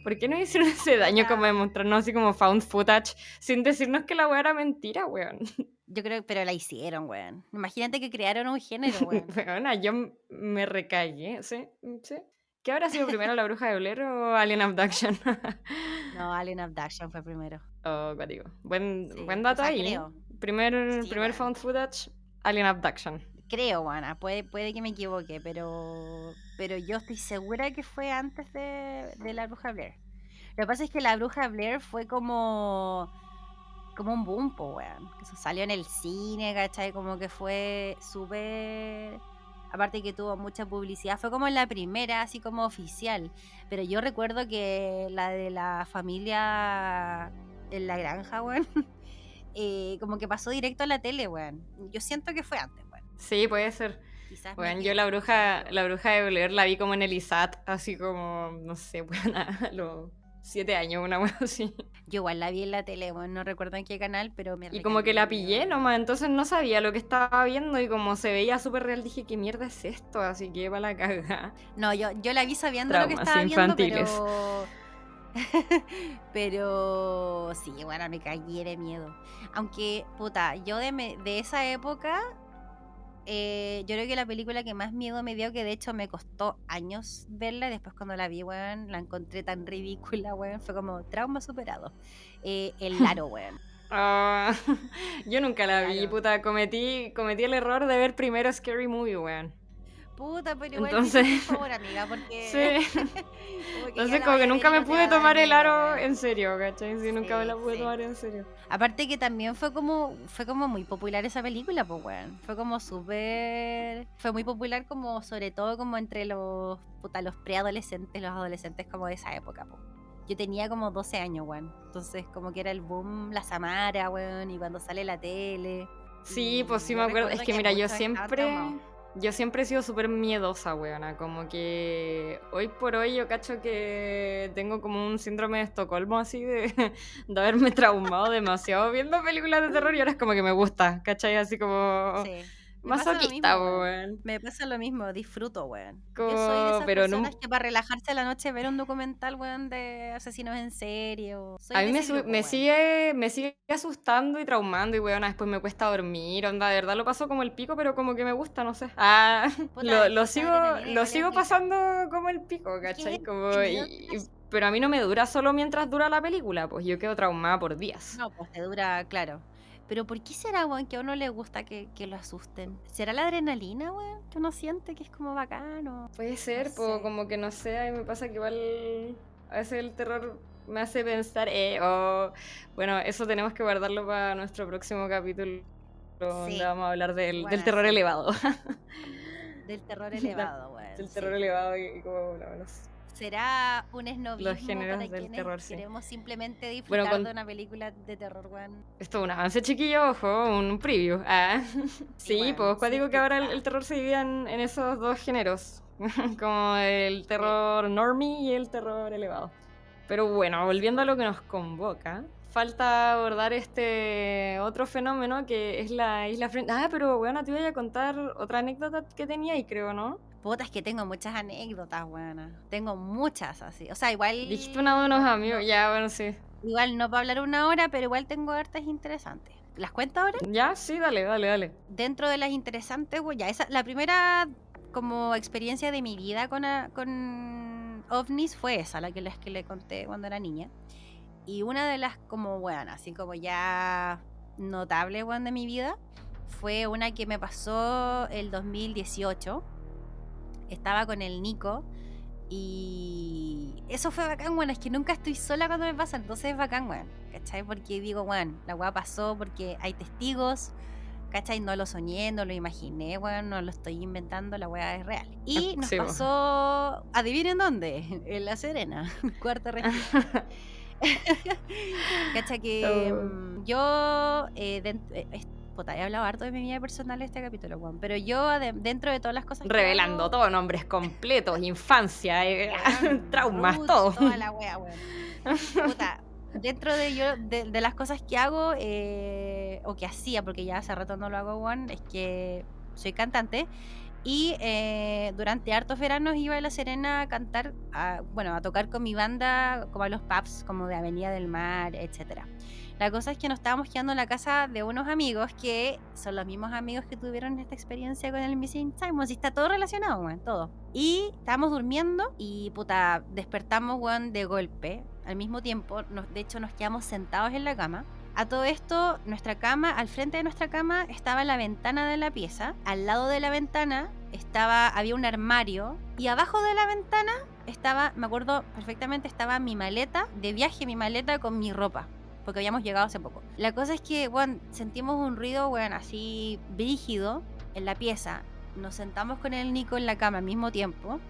¿Por qué nos hicieron ese daño como de mostrarnos así como found footage sin decirnos que la wea era mentira, weón? yo creo, pero la hicieron, weón. Imagínate que crearon un género, weón. Weona, yo me recagué, ¿sí? ¿Sí? ¿Qué habrá sido primero, la bruja de Blair o Alien Abduction? No, Alien Abduction fue primero. oh, digo. Buen, Sí, buen o dato sea, ahí. creo. Primer, Sí, primer found footage, Alien Abduction. Creo, Juana, puede, puede que me equivoque, pero, pero yo estoy segura que fue antes de, de la bruja Blair. Lo que pasa es que la bruja Blair fue como, como un boom, po, weón. Que se salió en el cine, ¿cachai? Como que fue súper... Aparte que tuvo mucha publicidad, fue como la primera, así como oficial. Pero yo recuerdo que la de la familia en la granja, weón, eh, como que pasó directo a la tele, weón. Yo siento que fue antes, weón. Sí, puede ser. Quizás Bueno, yo la bruja, la bruja de Blair la vi como en el ISAT, así como, no sé, bueno, a los siete años, una wea así. Yo igual la vi en la tele, bueno, no recuerdo en qué canal, pero me Y como que la pillé nomás, entonces no sabía lo que estaba viendo y como se veía súper real dije, ¿qué mierda es esto? Así que para la caga. No, yo, yo la vi sabiendo lo que estaba infantiles. viendo, pero... pero sí, bueno, me cagué de miedo. Aunque, puta, yo de, me- de esa época eh, yo creo que la película que más miedo me dio, que de hecho me costó años verla, y después cuando la vi, weón, la encontré tan ridícula, weón, fue como trauma superado. Eh, el Laro, weón. Ah, yo nunca la vi, puta. Cometí, cometí el error de ver primero Scary Movie, weón. Puta, pero igual Entonces- favor, amiga, porque... Sí. como Entonces como que nunca me pude tomar el aro en serio, ¿cachai? Sí, nunca me la Sí, pude sí. tomar en serio. Aparte que también fue como fue como muy popular esa película, pues weón. Fue como súper fue muy popular como sobre todo como entre los puta, los preadolescentes, los adolescentes como de esa época, pues. Yo tenía como 12 años, weón. Entonces como que era el boom la Samara, weón, y cuando sale la tele. Sí, y pues sí me acuerdo. Es que mira, yo siempre. Yo siempre he sido súper miedosa, weona. Como que hoy por hoy yo cacho que tengo como un síndrome de Estocolmo así de, de haberme traumado demasiado viendo películas de terror y ahora es como que me gusta, ¿cachai? Así como Sí. Masoquista, weón. weón. Me pasa lo mismo, disfruto, weón. Yo soy de esas pero no- personas que para relajarse a la noche ver un documental, weón, de asesinos en serie o... soy A mí me, grupo, weón. sigue, me sigue asustando y traumando y weona, después me cuesta dormir, onda, de verdad lo paso como el pico, pero como que me gusta, no sé. Ah, Puta, lo, sigo, lo sigo pasando como el pico, ¿cachai? Como, y- y- pero a mí no me dura solo mientras dura la película, pues yo quedo traumada por días. No, pues te dura, claro. Pero ¿por qué será, weón, que a uno le gusta que, que lo asusten? ¿Será la adrenalina, weón? Que uno siente que es como bacano. Puede ser, No po, como que no sé, a mí me pasa que igual a veces el terror me hace pensar, eh, o bueno, eso tenemos que guardarlo para nuestro próximo capítulo, donde Sí. vamos a hablar del, del terror sí. elevado. Del terror elevado, weón. del sí. terror elevado y, y como bueno, ¿Será un esnovismo géneros para del quienes terror, sí. queremos simplemente disfrutar con- de una película de terror, weón? Esto es un avance chiquillo, ojo, un preview. Ah. Sí, bueno, pues sí, digo que ahora el, terror se divide en, en esos dos géneros, como el terror normie y el terror elevado. Pero bueno, volviendo a lo que nos convoca, falta abordar este otro fenómeno que es la isla frente. Ah, pero bueno, te voy a contar otra anécdota que tenía y creo, ¿no? Puta, es que tengo muchas anécdotas, weón. Tengo muchas así. O sea, igual. Dijiste una de unos amigos, ya, bueno, sí. Igual no para hablar una hora, pero igual tengo hartas interesantes. ¿Las cuento ahora? Ya, sí, dale, dale, dale. Dentro de las interesantes, güey, ya esa, la primera como experiencia de mi vida con, a- con ovnis fue esa, la que les que le conté cuando era niña. Y una de las como, bueno, así como ya notable, weón, de mi vida, fue una que me pasó el 2018. Estaba con el Nico y eso fue bacán, bueno, es que nunca estoy sola cuando me pasa, entonces es bacán, weón, ¿cachai? Porque digo, bueno, la weá pasó porque hay testigos, ¿cachai? No lo soñé, no lo imaginé, weón, no lo estoy inventando, la weá es real. Y nos Sí, po. pasó, adivinen dónde, en La Serena, cuarta región. ¿Cachai? Que Oh. mm, yo, eh, eh, puta, he hablado harto de mi vida personal este capítulo, weón, pero yo de- dentro de todas las cosas Revelando hago, todo, nombres completos, infancia, eh, traumas, Ruth, todo. Toda la wea. Puta, dentro de yo, de, de las cosas que hago, eh, o que hacía, porque ya hace rato no lo hago, weón, es que soy cantante. Y eh, durante hartos veranos iba a La Serena a cantar, a- bueno, a tocar con mi banda, como a los pubs, como de Avenida del Mar, etcétera. La cosa es que nos estábamos quedando en la casa de unos amigos que son los mismos amigos que tuvieron esta experiencia con el Missing Time. Y está todo relacionado, weón, todo. Y estábamos durmiendo y, puta, despertamos, weón, de golpe. Al mismo tiempo, nos, de hecho, nos quedamos sentados en la cama. A todo esto, nuestra cama, al frente de nuestra cama estaba la ventana de la pieza. Al lado de la ventana estaba, había un armario. Y abajo de la ventana estaba, me acuerdo perfectamente, estaba mi maleta de viaje, mi maleta con mi ropa porque habíamos llegado hace poco. La cosa es que, bueno, sentimos un ruido, bueno, así brígido en la pieza. Nos sentamos con el Nico en la cama al mismo tiempo.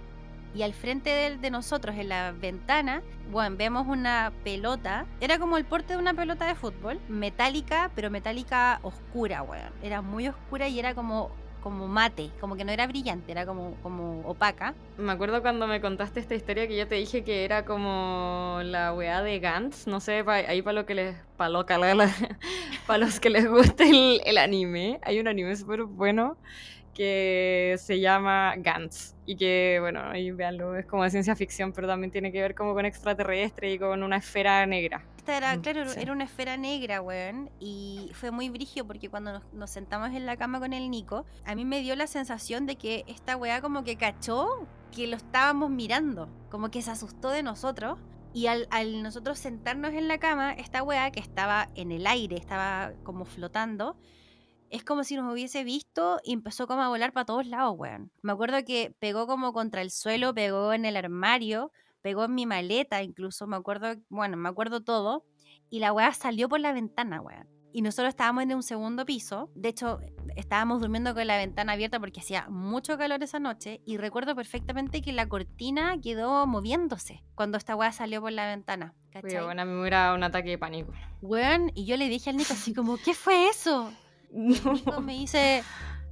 Y al frente de, de nosotros, en la ventana, bueno, vemos una pelota. Era como el porte de una pelota de fútbol. Metálica, pero metálica oscura, weón. Era muy oscura y era como, como mate. Como que no era brillante, era como, como opaca. Me acuerdo cuando me contaste esta historia que yo te dije que era como la weá de Gantz, no sé, pa- ahí para lo que les, para lo para los que les guste el, el anime, hay un anime súper bueno que se llama Gantz. Y que, bueno, ahí veanlo, es como de ciencia ficción, pero también tiene que ver como con extraterrestre y con una esfera negra. Esta era, Mm, claro, sí. era una esfera negra, weón. Y fue muy brigio porque cuando nos, nos sentamos en la cama con el Nico, a mí me dio la sensación de que esta weá como que cachó que lo estábamos mirando. Como que se asustó de nosotros. Y al, al nosotros sentarnos en la cama, esta weá que estaba en el aire, estaba como flotando, es como si nos hubiese visto y empezó como a volar para todos lados, weón. Me acuerdo que pegó como contra el suelo, pegó en el armario, pegó en mi maleta incluso, me acuerdo, bueno, me acuerdo todo. Y la weá salió por la ventana, weón. Y nosotros estábamos en un segundo piso. De hecho, estábamos durmiendo con la ventana abierta porque hacía mucho calor esa noche. Y recuerdo perfectamente que la cortina quedó moviéndose cuando esta weá salió por la ventana. ¿cachai? Bueno, a mí me hubiera un ataque de pánico. Weón, y yo le dije al Nico así como, ¿qué fue eso? No. me dice,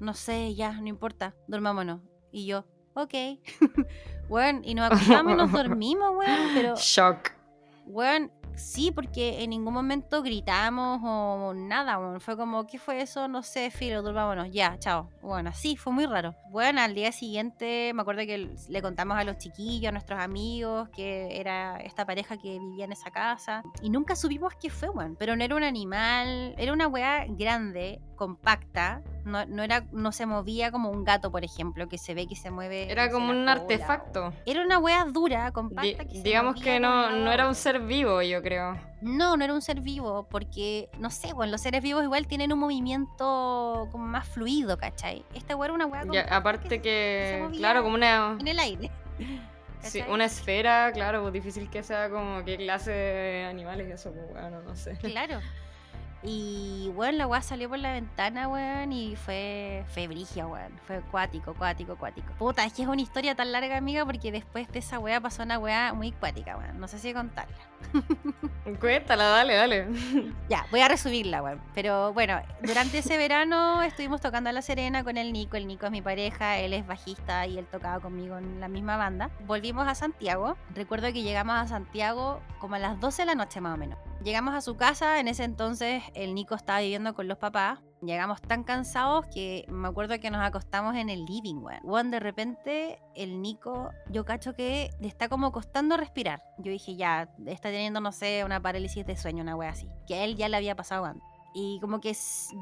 no sé, ya, no importa, dormámonos. Y yo, ok. weón, y nos acostamos y nos dormimos, weón, pero, Shock. weón, sí, porque en ningún momento gritamos o nada, weón. Fue como, ¿qué fue eso? No sé, filo, durmámonos, ya, chao. Bueno, así, fue muy raro. Bueno, al día siguiente me acuerdo que le contamos a los chiquillos, a nuestros amigos, que era esta pareja que vivía en esa casa. Y nunca supimos qué fue, weón. Pero no era un animal, era una weá grande, compacta. No, no, era, no se movía como un gato, por ejemplo, que se ve que se mueve. Era como un cola, artefacto. o- Era una weá dura, Di- compacta. que se digamos que no, no era un ser vivo, yo creo. No, no era un ser vivo, porque, no sé, bueno, los seres vivos igual tienen un movimiento como más fluido, ¿cachai? Esta weá era una Ya, compacta aparte se- que, movía claro, como una, en el aire. sí, una esfera, claro, pues difícil que sea como qué clase de animales eso, pues bueno, no sé. Claro. Y bueno, la weá salió por la ventana, weón, y fue, fue brigia, weón. Fue cuático, cuático, cuático. Puta, es que es una historia tan larga, amiga, porque después de esa weá pasó una weá muy cuática, weón. No sé si contarla. Cuéntala, dale, dale. Ya, voy a resumirla, weón. Pero bueno, durante ese verano estuvimos tocando a La Serena con el Nico. El Nico es mi pareja, él es bajista y él tocaba conmigo en la misma banda. Volvimos a Santiago. Recuerdo que llegamos a Santiago como a las 12 de la noche más o menos. Llegamos a su casa, en ese entonces el Nico estaba viviendo con los papás. Llegamos tan cansados que me acuerdo que nos acostamos en el living, weón. Weón, de repente el Nico, yo cacho que le está como costando respirar. Yo dije, ya, está teniendo, no sé, una parálisis de sueño, una wea así. Que a él ya le había pasado antes. Y como que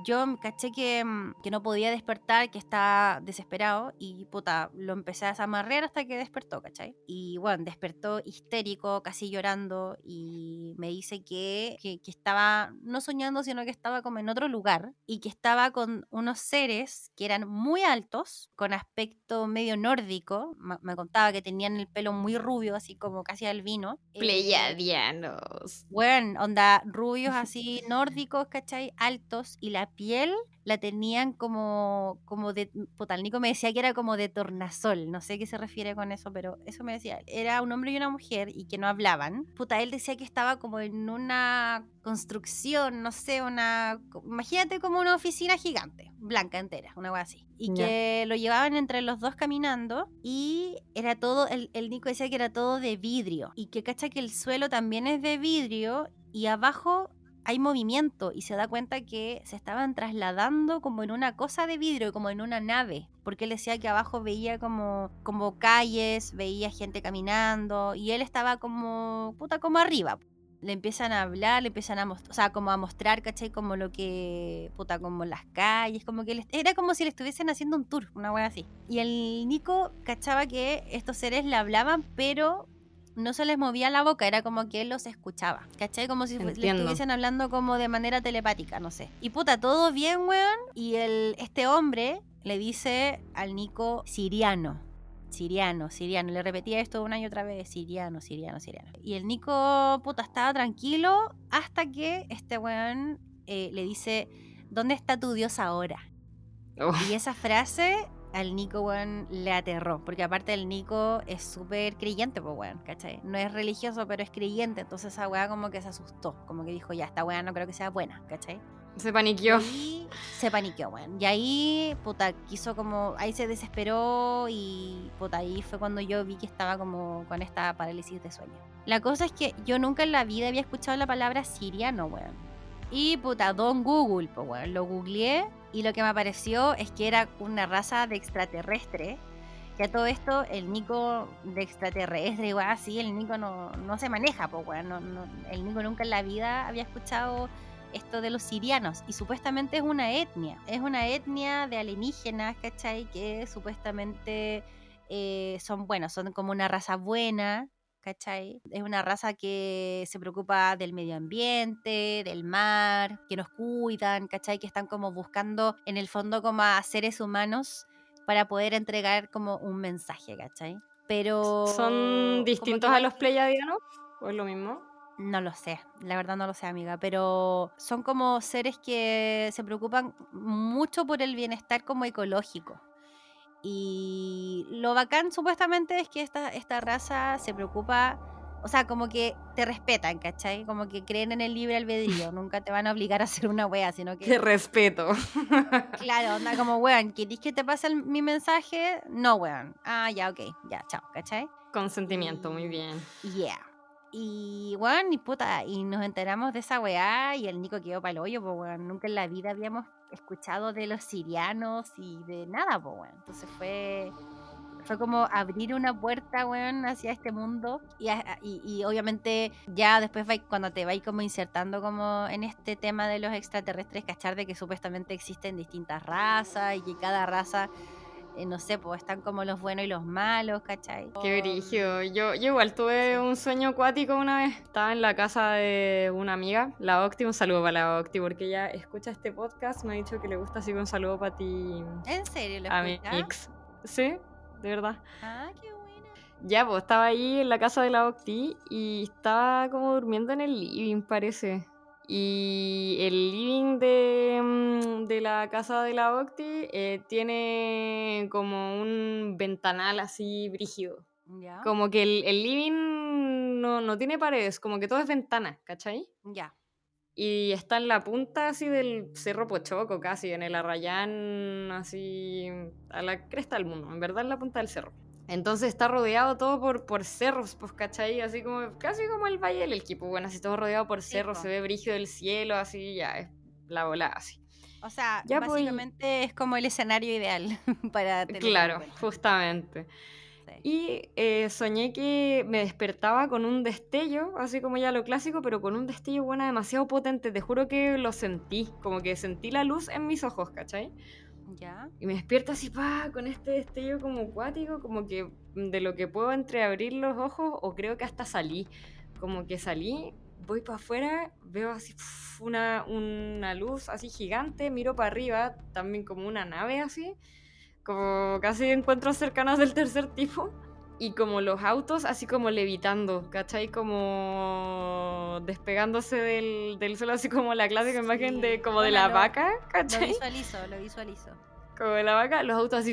yo caché que, mm, que no podía despertar, que estaba desesperado y puta, lo empecé a zamarrear hasta que despertó, ¿cachai? Y bueno, despertó histérico, casi llorando y me dice que, que, que estaba no soñando, sino que estaba como en otro lugar y que estaba con unos seres que eran muy altos, con aspecto medio nórdico. Ma- Me contaba que tenían el pelo muy rubio, así como casi albino. eh, Pleiadianos. bueno, onda rubios así nórdicos, ¿cachai? Altos y la piel la tenían como, como de, puta, el Nico me decía que era como de tornasol, no sé qué se refiere con eso, pero eso me decía, era un hombre y una mujer y que no hablaban. Puta, él decía que estaba como en una construcción, no sé, una, imagínate como una oficina gigante, blanca entera, una cosa así. Y que lo llevaban entre los dos caminando y era todo, el, el Nico decía que era todo de vidrio y que cacha que el suelo también es de vidrio y abajo hay movimiento y se da cuenta que se estaban trasladando como en una cosa de vidrio, como en una nave, porque él decía que abajo veía como, como calles, veía gente caminando y él estaba como, puta, como arriba. Le empiezan a hablar, le empiezan a mostrar, o sea, como a mostrar, ¿cachai? Como lo que, puta, como las calles, como que era como si le estuviesen haciendo un tour, una wea así. Y el Nico cachaba que estos seres le hablaban, pero no se les movía la boca, era como que él los escuchaba, ¿cachai? Como si le estuviesen hablando como de manera telepática, no sé. Y puta, todo bien, weón. Y el, este hombre le dice al Nico siriano. Siriano, siriano. Le repetía esto una y otra vez. Siriano, siriano, siriano. Y el Nico, puta, estaba tranquilo hasta que este weón eh, le dice, ¿dónde está tu Dios ahora? Oh, Y esa frase al Nico, weón, le aterró. Porque aparte el Nico es súper creyente, pues, weón, ¿cachai? No es religioso, pero es creyente. Entonces esa weá como que se asustó. Como que dijo, ya, esta weá no creo que sea buena, ¿cachai? se Y paniqueó. ahí se paniqueó, weón. Y ahí, puta, quiso como. Ahí se desesperó y, puta, ahí fue cuando yo vi que estaba como con esta parálisis de sueño. La cosa es que yo nunca en la vida había escuchado la palabra siriano, weón. Y, puta, don Google, pues, weón. Lo googleé Y lo que me apareció es que era una raza de extraterrestre. Que a todo esto, el Nico de extraterrestre, igual así, el Nico no, no se maneja, pues, weón. El Nico nunca en la vida había escuchado esto de los sirianos. Y supuestamente es una etnia. Es una etnia de alienígenas, ¿cachai? Que supuestamente eh, son, bueno, son como una raza buena, ¿cachai? Es una raza que se preocupa del medio ambiente, del mar, que nos cuidan, ¿cachai? Que están como buscando en el fondo como a seres humanos para poder entregar como un mensaje, ¿cachai? Pero... ¿Son distintos que a los pleiadianos? ¿O es lo mismo? no lo sé, la verdad no lo sé, amiga, pero son como seres que se preocupan mucho por el bienestar como ecológico. Y lo bacán supuestamente es que esta, esta raza se preocupa, o sea, como que te respetan, ¿cachai? Como que creen en el libre albedrío, nunca te van a obligar a hacer una wea, sino que... respeto. Claro, onda como, weón, ¿querís que te pase el- mi mensaje? No, weón. Ah, ya, ok, ya, chao, ¿cachai? Consentimiento, muy bien. Yeah. Y bueno, y puta, y nos enteramos de esa weá y el Nico quedó para el hoyo, pues weón. Nunca en la vida habíamos escuchado de los sirianos y de nada, pues weón. Entonces fue, fue como abrir una puerta, weón, hacia este mundo. Y, y, y obviamente ya después vai- cuando te vais como insertando como en este tema de los extraterrestres, cachar de que supuestamente existen distintas razas y que cada raza, no sé, pues están como los buenos y los malos, ¿cachai? Qué brillo. Yo, yo igual tuve un sueño acuático una vez. Estaba en la casa de una amiga, la Octi. Un saludo para la Octi, porque ella escucha este podcast. Me ha dicho que le gusta, así que un saludo para ti, ¿En serio? ¿Lo a mi ex. Sí, de verdad. Ah, qué buena. Ya, pues estaba ahí en la casa de la Octi y estaba como durmiendo en el living, parece. Y el living de, mm, de la casa de la Octi eh, tiene como un ventanal así brígido. Ya. Como que el, el living no, no tiene paredes, como que todo es ventana, ¿cachai? Ya. Y está en la punta así del Cerro Pochoco, casi, en el Arrayán, así a la cresta del mundo, en verdad en la punta del cerro. Entonces está rodeado todo por, por cerros, pues, ¿cachai? Así como, casi como el Valle del Elquipo, bueno, así todo rodeado por cerros, se ve brígido del cielo, así, ya, es la bola así. O sea, Ya, pues, básicamente es como el escenario ideal para tener en Claro, justamente. Sí. Y eh, soñé que me despertaba con un destello, así como ya lo clásico, pero con un destello bueno demasiado potente. Te juro que lo sentí, como que sentí la luz en mis ojos, ¿cachai? Y me despierto así, pa, con este destello como acuático, como que de lo que puedo entreabrir los ojos, o creo que hasta salí. Como que salí, voy para afuera, veo así una, una luz así gigante, miro para arriba, también como una nave así, como casi encuentros cercanos del tercer tipo. Y como los autos así como levitando, ¿cachai? Como despegándose del, del suelo, así como la clásica imagen de como de la lo- vaca, Lo ¿cachai? visualizo, lo visualizo. como de la vaca, los autos así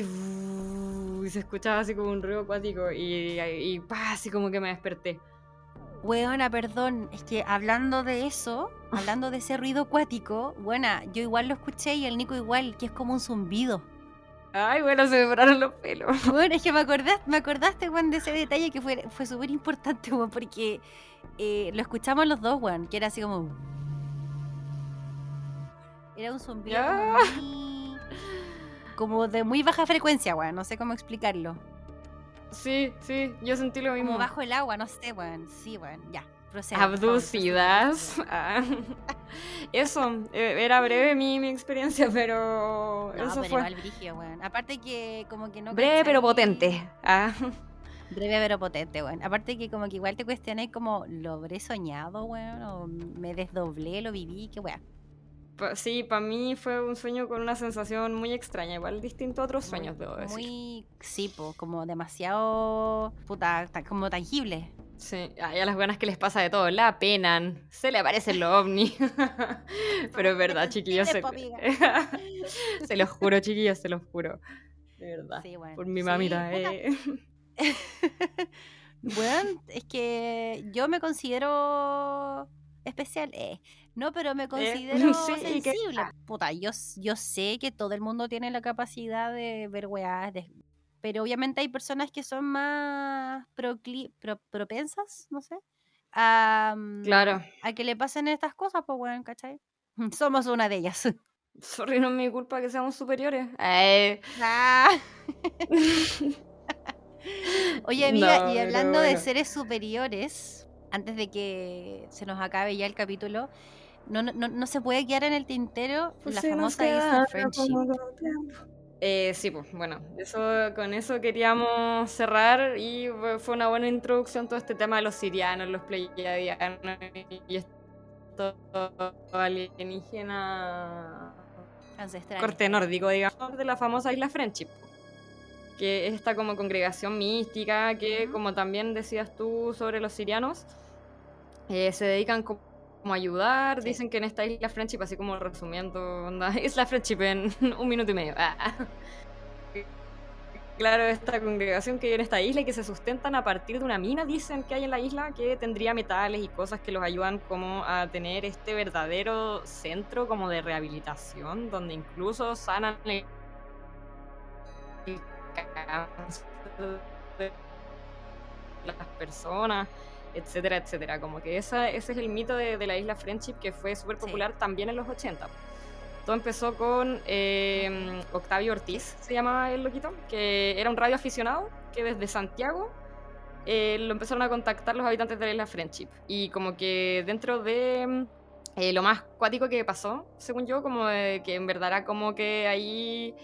y se escuchaba así como un ruido acuático y, y, pa, así como que me desperté. Weona, perdón, es que hablando de eso, hablando de ese ruido acuático, buena, yo igual lo escuché y el Nico igual, que es como un zumbido. Ay, bueno, se me pararon los pelos. Bueno, es que me acordaste, me acordaste, weón, de ese detalle que fue, fue súper importante, weón, porque eh, lo escuchamos los dos, weón, que era así como... Era un zumbido muy- como de muy baja frecuencia, weón, no sé cómo explicarlo. Sí, sí, yo sentí lo mismo. Como bajo el agua, no sé, weón. Sí, weón, ya. Abducidas. Ah. Eso, eh, era breve mi, mi experiencia, pero. No, eso pero fue. igual brigio, weón. Aparte que como que no... Breve pero potente. Ah. Breve pero potente, weón. Aparte que como que igual te cuestioné como, ¿lo habré soñado, weón? ¿O me desdoblé, lo viví? ¿Qué weón? Pa- Sí, para mí fue un sueño con una sensación muy extraña, igual distinto a otros sueños, debo decir. Muy, sí, po, como demasiado, puta, ta- como tangible. Sí, ay, a las buenas que les pasa de todo, la penan, se le aparecen los ovnis. Pero es verdad, chiquillos. Se, se los juro, chiquillos, se los juro. De verdad. Sí, weón. Por mi mamita. puta. eh. Bueno, es que yo me considero especial, eh. No, pero me considero sí, y que- sensible. Puta, yo, yo sé que todo el mundo tiene la capacidad de ver de- pero obviamente hay personas que son más procli- pro- propensas, no sé, a, mm, Claro. a que le pasen estas cosas, pues weón, ¿cachai? Somos una de ellas. Sorry, no es mi culpa que seamos superiores. Eh, Ah. Oye, amiga, No, y hablando de seres superiores, antes de que se nos acabe ya el capítulo, no, no, no- no se puede quedar en el tintero Pues la nos famosa queda isla Friendship. Eh, sí, pues bueno, eso, con eso queríamos cerrar y fue- una buena introducción todo este tema de los sirianos, los pleiadianos y esto alienígena Ancestral. corte nórdico, digamos, de la famosa isla Friendship, que es esta como congregación mística que, como también decías tú sobre los sirianos, eh, se dedican como como ayudar, Sí. dicen que en esta isla Friendship, así como resumiendo, onda, isla Friendship en un minuto y medio. Ah. Claro, esta congregación que vive en esta isla y que se sustentan a partir de una mina, dicen que hay en la isla, que tendría metales y cosas que los ayudan como a tener este verdadero centro como de rehabilitación, donde incluso sanan el cáncer de las personas, etcétera, etcétera. Como que esa, ese es el mito de, de la isla Friendship que fue súper Sí. popular también en los 80. Todo empezó con eh, Octavio Ortiz, se llamaba el loquito, que era un radio aficionado que desde Santiago eh, lo empezaron a contactar los habitantes de la isla Friendship. Y como que dentro de eh, lo más cuático que pasó, según yo, como que en verdad era como que ahí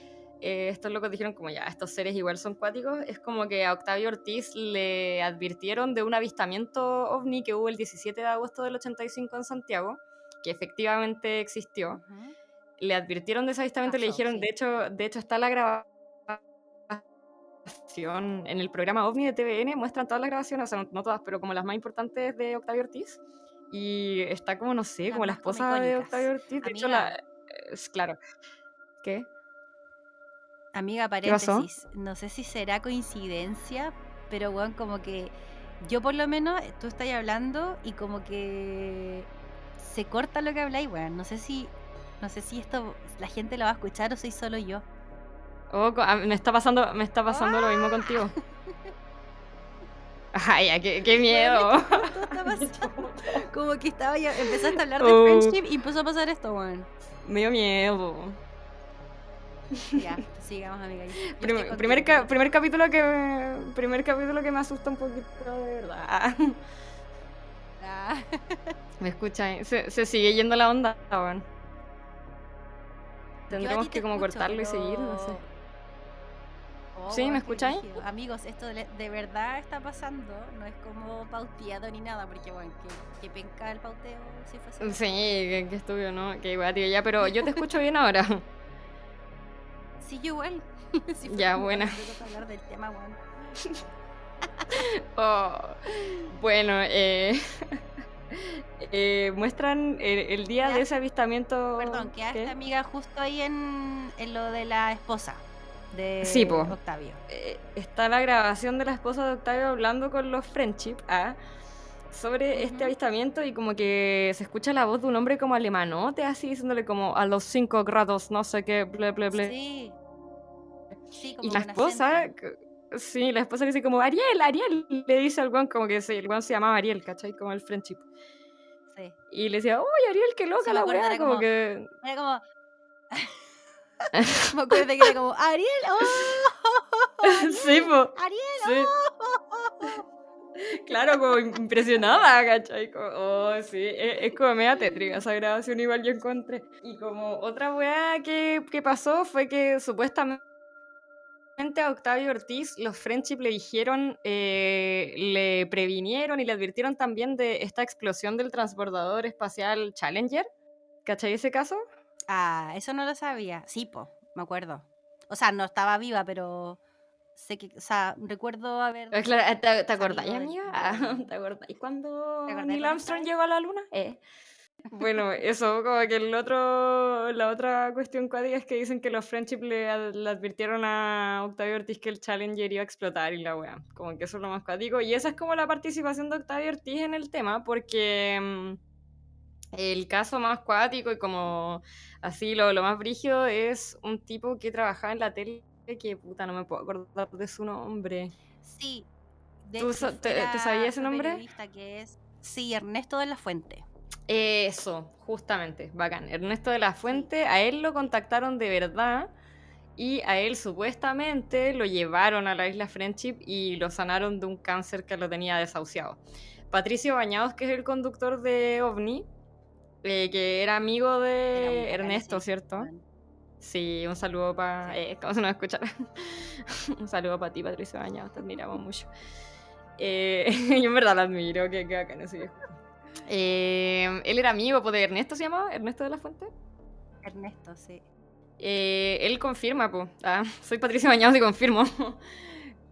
eh, estos locos dijeron como ya, estos seres igual son cuáticos, es como que a Octavio Ortiz le advirtieron de un avistamiento ovni que hubo el 17 de agosto del 85 en Santiago, que efectivamente existió Ujú. le advirtieron de ese avistamiento y le dijeron, sí. de hecho, de hecho está la grabación en el programa OVNI de TVN, muestran todas las grabaciones, o sea, no, no todas, pero como las más importantes de Octavio Ortiz. Y está como, no sé, Las como la esposa de. Octavio Ortiz. De hecho, la... Amiga. es claro. ¿Qué? Amiga, paréntesis. No sé si será coincidencia, pero bueno, como que yo por lo menos, tú estás hablando y como que se corta lo que habláis, weón. No sé si, no sé si esto la gente lo va a escuchar o soy solo yo. Oh, ah, me está pasando, me está pasando lo mismo contigo. Ay, qué, qué miedo. Está. Como que estaba ya, empezaste a hablar de Oh. friendship y empezó a pasar esto, weón. Me dio miedo. Ya, sigamos, amiga. yo- yo estoy Prim- contigo, primer, ca- primer capítulo que primer capítulo que me asusta un poquito de verdad. Ah. Me escucha, ahí. se, se sigue yendo la onda, a Tendremos que como escucho, cortarlo y seguir, no sé. pero- Oh, Sí, ¿me escucháis? Amigos, esto de, de verdad está pasando. No es como pauteado ni nada, porque bueno, que, que penca el pauteo si fuese. Sí, que, que estúpido, ¿no? Que igual, tío, ya, pero yo te escucho bien ahora. Sí, yo igual. Sí, Ya, buena. hablar del tema, weón. Oh, Bueno, eh, eh, muestran el, el día de ese avistamiento. Perdón, quedaste ¿qué? amiga justo ahí en, en lo de la esposa de Sí. Octavio. eh, está la grabación de la esposa de Octavio hablando con los Friendship ah, sobre este avistamiento y como que se escucha la voz de un hombre como alemanote, así diciéndole como a los 5 grados, no sé qué, ble, ble, ble. Sí. Sí, como y la esposa, acento. sí, la esposa que dice como Ariel, Ariel, le dice al guan como que se, el guan se llamaba Ariel, ¿cachai? Como el Friendship. Sí. Y le decía, uy, Ariel, qué loca me la weá, era como como- que... Era como. me acuerdo que era como, Ariel, ¡oh! Ariel, sí, po. Ariel, Sí. ¡oh! Claro, como impresionada, ¿cachai? Oh, sí, es, es como media tétrica esa grabación, igual yo encontré. Y como otra weá que, que pasó fue que supuestamente a Octavio Ortiz los Friendship le dijeron, eh, le previnieron y le advirtieron también de esta explosión del transbordador espacial Challenger. ¿Cachai ese caso? Ah, eso no lo sabía. Sí, po, me acuerdo. O sea, no estaba viva, pero sé que, o sea, recuerdo haber. Ah, claro, ¿Te, te acordáis, amiga? Ah, ¿Te acordáis cuando ¿Te acordáis Neil Armstrong llegó a la luna? Eh. Bueno, eso, como que el otro, la otra cuestión cuática es que dicen que los Friendship le, ad- le advirtieron a Octavio Ortiz que el Challenger iba a explotar y la weá. Como que eso es lo más cuático. Y esa es como la participación de Octavio Ortiz en el tema, porque mm, el caso más cuático y como así lo, lo más brígido es un tipo que trabajaba en la tele que puta, no me puedo acordar de su nombre. Sí. De ¿Tú hecho, te- sabías ese nombre? periodista que es. Sí, Ernesto de la Fuente. Eso, justamente, bacán. Ernesto de la Fuente, a él lo contactaron de verdad y a él supuestamente lo llevaron a la isla Friendship y lo sanaron de un cáncer que lo tenía desahuciado. Patricio Bañados, que es el conductor de OVNI, eh, que era amigo de Ernesto, ¿cierto? Sí, un saludo para... Eh, ¿Cómo se nos escuchar? un saludo para ti, Patricio Bañados, te admiramos mucho. Eh, yo en verdad lo admiro, que, acá no sé. Eh, él era amigo pues, de Ernesto, ¿se llamaba? ¿Ernesto de la Fuente? Ernesto, sí. Eh, él confirma, pues. soy Patricia Bañados y confirmo.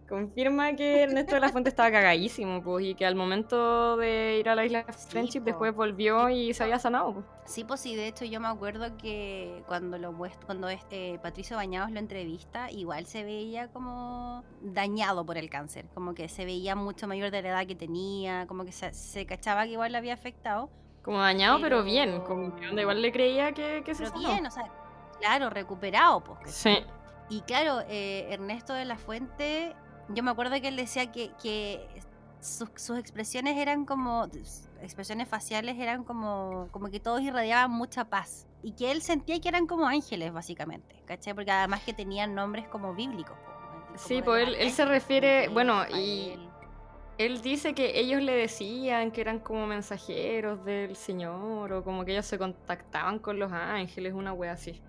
Confirma que Ernesto de la Fuente estaba cagadísimo, pues, y que al momento de ir a la isla Friendship después volvió y se había sanado. Pues. Sí, pues sí, de hecho yo me acuerdo que cuando lo cuando este, Patricio Bañados lo entrevista, igual se veía como dañado por el cáncer, como que se veía mucho mayor de la edad que tenía, como que se, cachaba que igual le había afectado. Como dañado, pero, bien, como que igual le creía que, que se Pero bien, o sea, claro, recuperado, pues. Sí. Y claro, eh, Ernesto de la Fuente, yo me acuerdo que él decía que, que sus, expresiones eran como, expresiones faciales eran como, como que todos irradiaban mucha paz. Y que él sentía que eran como ángeles, básicamente, ¿cachai? Porque además que tenían nombres como bíblicos. sí, pues él, él, se refiere, bueno, y él dice que ellos le decían que eran como mensajeros del Señor o como que ellos se contactaban con los ángeles, una wea así.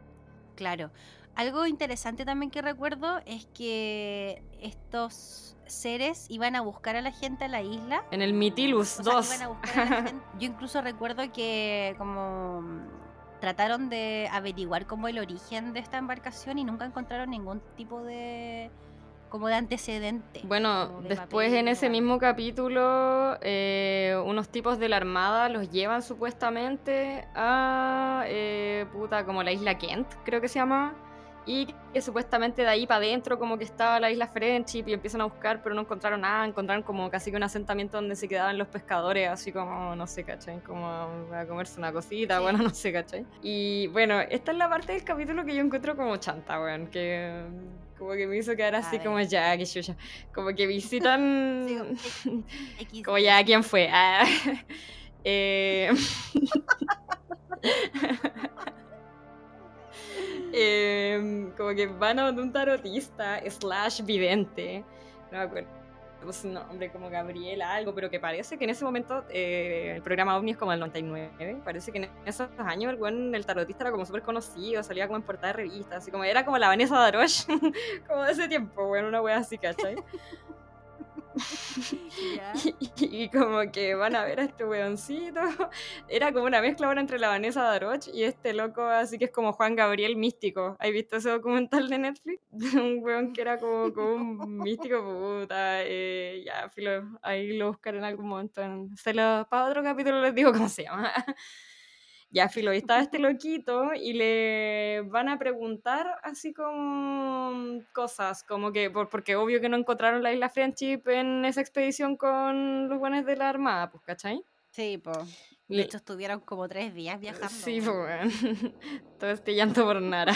Claro. Algo interesante también que recuerdo es que estos seres iban a buscar a la gente a la isla. En el Mitilus 2. Yo incluso recuerdo que como trataron de averiguar como el origen de esta embarcación y nunca encontraron ningún tipo de como de antecedente. Bueno, después en ese mismo capítulo, eh, unos tipos de la Armada los llevan supuestamente a, eh, puta, como la isla Kent, creo que se llama. Y que supuestamente de ahí para adentro como que estaba la isla Friendship y empiezan a buscar, pero no encontraron nada, encontraron como casi que un asentamiento donde se quedaban los pescadores, así como, no sé, ¿cachai? Como a comerse una cosita, bueno, no sé, ¿cachai? Y bueno, esta es la parte del capítulo que yo encuentro como chanta, weón, que como que me hizo quedar así como ya, que yo ya, como que visitan, como ya, ¿quién fue? Ah, eh... Em, como que van a un tarotista slash vidente, no me acuerdo su nombre, como Gabriela, algo, pero que parece que en ese momento eh, el programa OVNI es como el 99, parece que en esos años el buen, el tarotista era como súper conocido, salía como en portada de revistas, así como era como la Vanessa Daroche, como de ese tiempo, bueno, una wea así, ¿cachai? Y, como que van a ver a este weoncito. Era como una mezcla ahora entre la Vanessa Daroch y este loco, así que es como Juan Gabriel místico. ¿Has visto ese documental de Netflix? un weón que era como, como un místico puta. Eh, ya, filo, ahí lo buscaré en algún momento. Se lo, para otro capítulo les digo cómo se llama. Ya, filo, estaba este loquito y le van a preguntar así como cosas, como que, por, porque obvio que no encontraron la isla Friendship en esa expedición con los buenos de la Armada, pues, ¿cachai? Sí, pues. De hecho, estuvieron como tres días viajando. Sí, pues, todo este llanto por nada.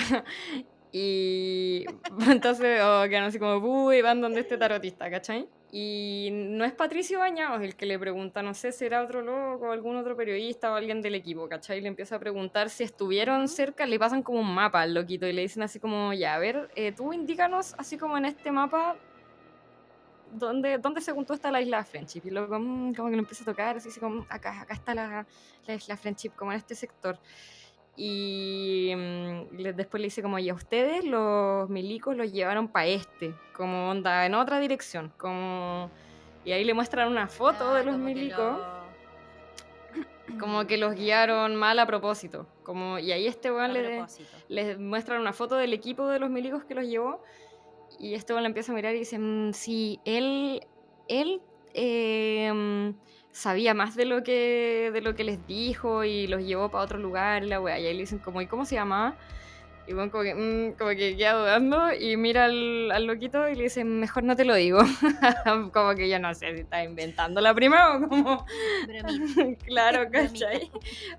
Y entonces, oh, quedan así como, uy, van donde este tarotista, ¿cachai? Y no es Patricio Bañados el que le pregunta, no sé, será otro loco, algún otro periodista o alguien del equipo, ¿cachai? Le empieza a preguntar si estuvieron cerca, le pasan como un mapa al loquito y le dicen así como, ya, a ver, eh, tú indícanos así como en este mapa dónde, dónde según tú está la isla Friendship. Y luego mm, como que lo empieza a tocar, así, como, acá, acá está la, la isla Friendship, como en este sector. Y mm, después le dice como, y a ustedes los milicos los llevaron para este, como onda, en otra dirección, como... Y ahí le muestran una foto ah, de los milicos. Como que los guiaron mal a propósito. Como, y ahí este weón le, les muestran una foto del equipo de los milicos que los llevó. Y este weón le empieza a mirar y dice, mm, sí, él, él eh, sabía más de lo que de lo que les dijo y los llevó para otro lugar la wea. Y ahí le dicen como, ¿y cómo se llamaba? Y bueno, como que, mm, como que queda dudando y mira al, al loquito y le dice, mejor no te lo digo. como que yo no sé si está inventando la prima o como... Claro. ¿cachai?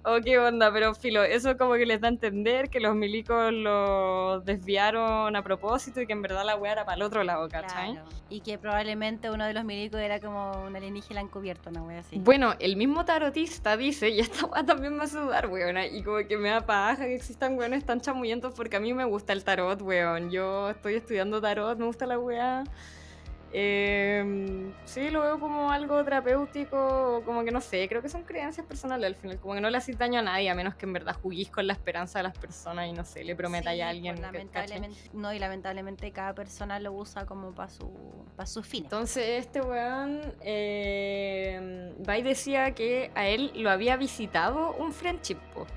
O qué onda, pero filo, eso como que les da a entender que los milicos lo desviaron a propósito y que en verdad la wea era para el otro lado, ¿cachai? Claro. Y que probablemente uno de los milicos era como un alienígena encubierto, una wea así. Bueno, el mismo tarotista dice, y esta weá también me hace dudar, weona, y como que me da paja que existan weones tan chamullentos porque a mí me gusta el tarot, weón. Yo estoy estudiando tarot, me gusta la weá. Eh, sí, lo veo como algo terapéutico, como que no sé, creo que son creencias personales al final, como que no le haces daño a nadie, a menos que en verdad juguís con la esperanza de las personas y no sé, le prometáis Sí, a alguien. pues, lamentablemente, no, y lamentablemente cada persona lo usa como para su, para sus fines. Entonces este weón eh, decía que a él lo había visitado un friendship po.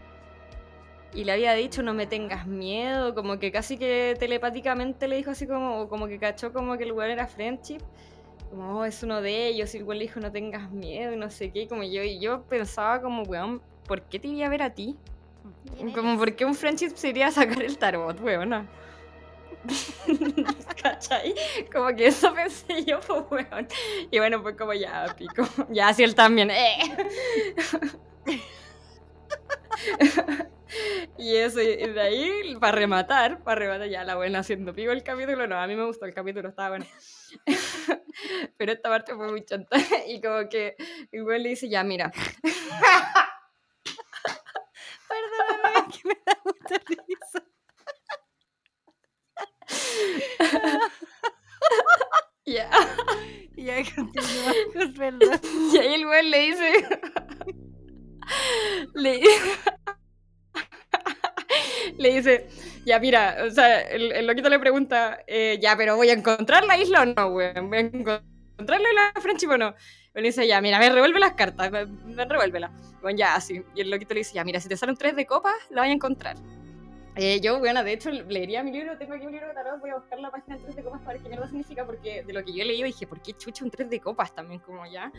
Y le había dicho no me tengas miedo, como que casi que telepáticamente le dijo así como, o como que cachó como que el weón era friendship, como "Oh, es uno de ellos, y el weón le dijo no tengas miedo y no sé qué, como yo, y yo pensaba como weón, ¿por qué te iría a ver a ti? ¿Quién Como por qué un friendship se iría a sacar el tarot, weona. ¿Cachai? Como que eso pensé yo, pues weón. Y bueno, pues como ya, pico. Ya, así él también. ¡Eh! Y eso, y de ahí, para rematar, para rematar, ya la buena haciendo pico el capítulo. No, a mí me gustó el capítulo, estaba bueno. Pero esta parte fue muy chanta. Y como que el weón le dice, ya, mira, Perdóname, que me da mucha risa. ya. Ya perdón. Y ahí el weón le dice. le, dice, ya mira, o sea, el, loquito le pregunta, eh, ya, pero ¿voy a encontrar la isla o no, weón? ¿Voy a encontrar la isla Friendship o no? Y le dice, ya, mira, ver, revuelve las cartas, ve- ve, revuélvela. Bueno, ya, así. Y el loquito le dice, ya, mira, si te salen tres de copas, la voy a encontrar. Eh, yo, bueno, de hecho, leería mi libro, tengo aquí un libro de tarot, voy a buscar la página del 3 de copas para ver qué mierda significa, porque de lo que yo he leído dije, ¿por qué chucha un 3 de copas también? Como ya.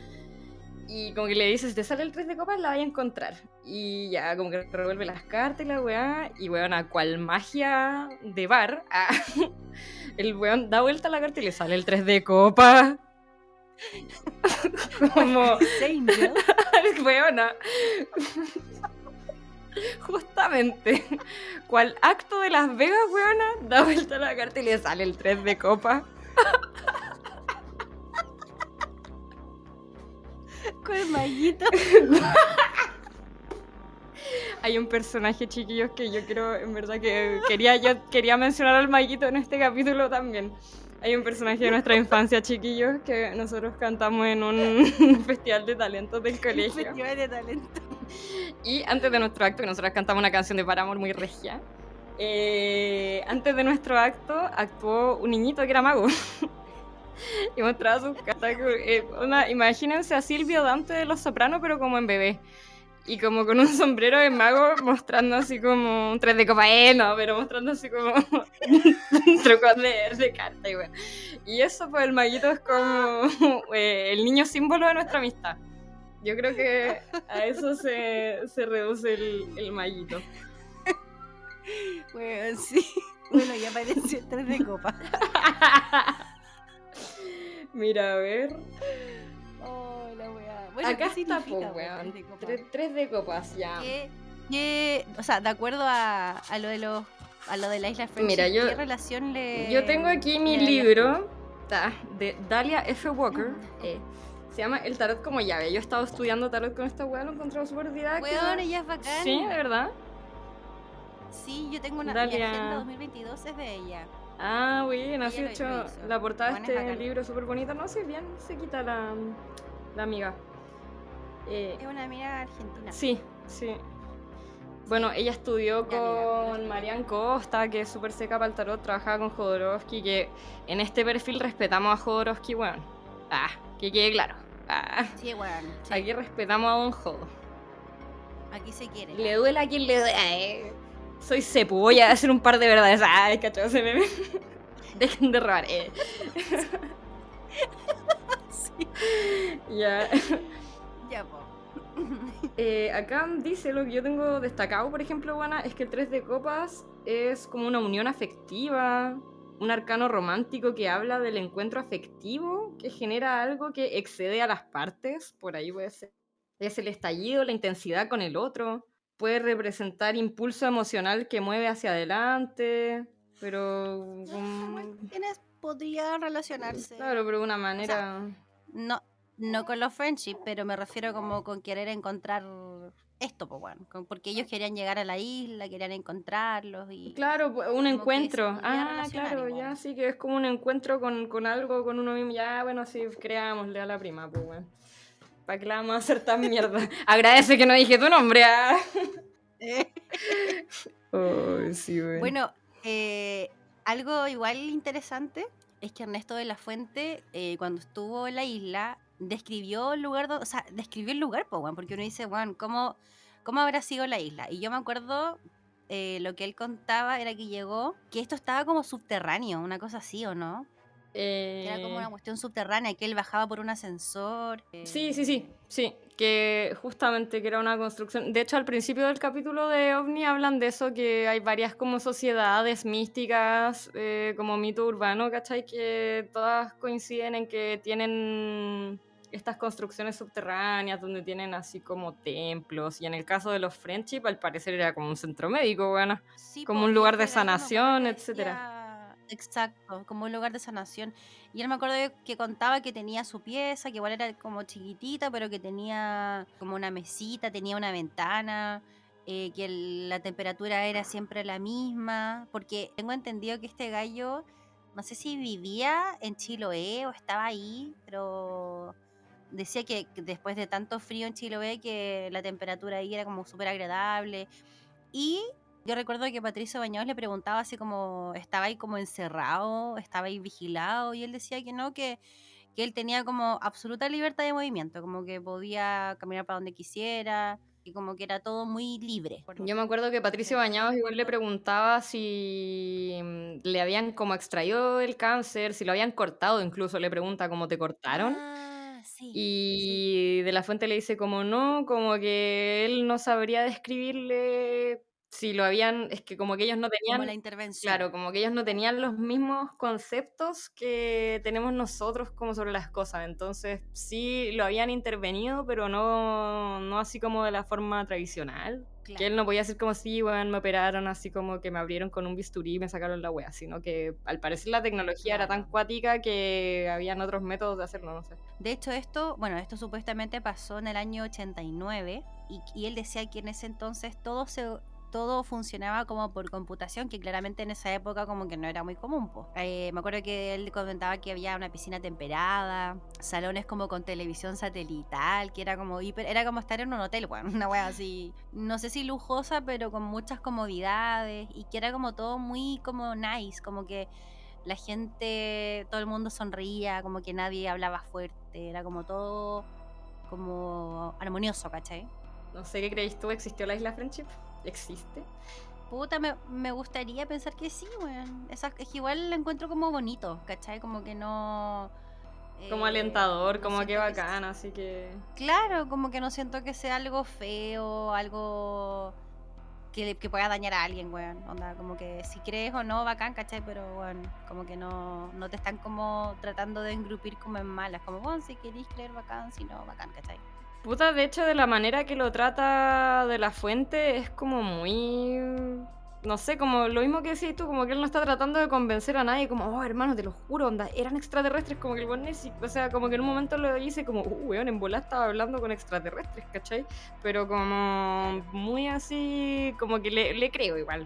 Y como que le dices, si te sale el 3 de copas, la voy a encontrar. Y ya, como que revuelve las cartas y la weá. Y weón, a cual magia de bar, ah, el weón da vuelta a la carta y le sale el 3 de copas. como, weona. Justamente, cual acto de Las Vegas, weona, da vuelta a la carta y le sale el 3 de copas. Con el maguito. Hay un personaje, chiquillos, que yo creo, en verdad, que quería, yo quería mencionar al Maguito en este capítulo también. Hay un personaje de nuestra infancia, chiquillos, que nosotros cantamos en un festival de talentos del colegio. Festival de talento. Y antes de nuestro acto, que nosotros cantamos una canción de Paramore muy regia, eh, antes de nuestro acto actuó un niñito que era mago. y mostraba sus cartas. eh, una- imagínense a Silvio Dante de Los Sopranos, pero como en bebé. Y como con un sombrero de mago mostrando así como un tres de copa, eh, no, pero mostrando así como trucos de, de carta y weón. Y eso, pues el maguito es como eh, el niño símbolo de nuestra amistad. Yo creo que a eso se, se reduce el, el maguito. Bueno, sí. Bueno, ya apareció el 3 de copa. Mira, a ver. Oh, la weá. Bueno, Acá ¿qué está, weón, tres de? Tres, copas, ya. ¿Qué- qué- o sea, de acuerdo a, a lo de los a lo de la isla Friendship, Mira, yo- ¿qué relación le Yo tengo aquí mi libro de Dalia F. Walker. Mm. eh, se llama El tarot como llave. Yo he estado estudiando tarot con esta weá, lo he encontrado súper didáctico. Weón, ella es bacán. Sí, de verdad. Sí, yo tengo una mi Dalia. agenda 2022 es de ella. Ah, bueno, Ella lo- hecho la portada de este libro súper bonita. No sé bien, se quita la, la amiga. Eh, Es una amiga argentina. Sí, sí. Bueno, ella estudió amiga, con Marian Costa, que es súper seca para el tarot, trabajaba con Jodorowsky, que en este perfil respetamos a Jodorowsky, weón. Ah, que quede claro. Ah, Sí, sí. aquí respetamos a Don Jodo. Aquí se quiere. Le duele a quien le duele. Soy cepu, voy a hacer un par de verdades. Ay, cachado ese meme. Dejen de robar. Eh. Sí. Ya. Ya, po. Eh, acá dice lo que yo tengo destacado, por ejemplo, Juana, es que el 3 de copas es como una unión afectiva, un arcano romántico que habla del encuentro afectivo, que genera algo que excede a las partes, por ahí puede ser. Es el estallido, la intensidad con el otro, puede representar impulso emocional que mueve hacia adelante, pero... um, Tienes, podría relacionarse. claro, pero de una manera... No, no con los friendships, pero me refiero como con querer encontrar esto, pues bueno, porque ellos querían llegar a la isla, querían encontrarlos y Claro, pu- un encuentro. Ah, claro, ya sí que es como un encuentro con, con algo, con uno mismo. Ya, bueno, sí, creámosle a la prima, pues bueno. ¿Para qué la vamos a hacer tan mierda? Agradece que no dije tu nombre. ah. Sí, bueno. Bueno, eh, algo igual interesante es que Ernesto de la Fuente, eh, cuando estuvo en la isla, describió el lugar, o sea, describió el lugar, porque uno dice, bueno, ¿cómo, ¿cómo habrá sido la isla? Y yo me acuerdo, eh, lo que él contaba era que llegó, que esto estaba como subterráneo, una cosa así, ¿o no? Que era como Eh, una cuestión subterránea, que él bajaba por un ascensor. eh, Sí, sí, sí, sí, que justamente que era una construcción. De hecho, al principio del capítulo de OVNI hablan de eso, que hay varias como sociedades místicas, eh, como mito urbano, ¿cachai? Que todas coinciden en que tienen estas construcciones subterráneas donde tienen así como templos. Y en el caso de los Friendship, al parecer era como un centro médico, bueno. Sí, como un lugar de sanación, etcétera. Exacto, como un lugar de sanación. Y él me acuerdo que contaba que tenía su pieza, que igual era como chiquitita, pero que tenía como una mesita, tenía una ventana, eh, que la temperatura era siempre la misma, porque tengo entendido que este gallo, no sé si vivía en Chiloé o estaba ahí, pero decía que después de tanto frío en Chiloé que la temperatura ahí era como súper agradable. Y yo recuerdo que Patricio Bañados le preguntaba así como, ¿estaba ahí como encerrado? ¿Estaba ahí vigilado? Y él decía que no, que, que él tenía como absoluta libertad de movimiento, como que podía caminar para donde quisiera, y como que era todo muy libre. Yo me acuerdo que Patricio Bañados igual le preguntaba si mm, le habían como extraído el cáncer, si lo habían cortado, incluso le pregunta cómo te cortaron. Ah, sí. sí. Y de la fuente le dice como no, como que él no sabría describirle si lo habían, es que como que ellos no Como tenían, la intervención. claro, como que ellos no tenían los mismos conceptos que tenemos nosotros como sobre las cosas. Entonces sí lo habían intervenido, pero no, no así como de la forma tradicional. Que él no podía decir como si, bueno, me operaron así como que me abrieron con un bisturí y me sacaron la wea, sino que al parecer la tecnología era tan cuática que habían otros métodos de hacerlo, no sé. De hecho, esto, bueno, esto supuestamente pasó en el año 89 y, y él decía que en ese entonces todo se todo funcionaba como por computación, que claramente en esa época como que no era muy común. Eh, me acuerdo que él comentaba que había una piscina temperada, salones como con televisión satelital, que era como hiper, era como estar en un hotel, bueno, una wea así, no sé si lujosa, pero con muchas comodidades y que era como todo muy como nice, como que la gente, todo el mundo sonreía, como que nadie hablaba fuerte, era como todo como armonioso, ¿cachai? No sé qué creéis tú, ¿existió la isla Friendship? ¿Existe? Puta, me, me gustaría pensar que sí, weón. Esa- Es que igual lo encuentro como bonito, ¿cachai? Como que no... Como eh, alentador, como que bacán, así que... Claro, como que no siento que sea algo feo, algo que, que pueda dañar a alguien, weón. Onda, como que si crees o no, bacán, ¿cachai? Pero, bueno, como que no, no te están como tratando de engrupir como en malas. Como, bueno, si queréis creer, bacán, si no, bacán, ¿cachai? Puta, de hecho, de la manera que lo trata de la fuente es como muy... No sé, como lo mismo que decís tú, como que él no está tratando de convencer a nadie, como, oh, hermano, te lo juro, onda, eran extraterrestres, como que el si- O sea, como que en un momento lo dice como, uh, weón, en bola estaba hablando con extraterrestres, ¿cachai? Pero como muy así, como que le, le creo igual,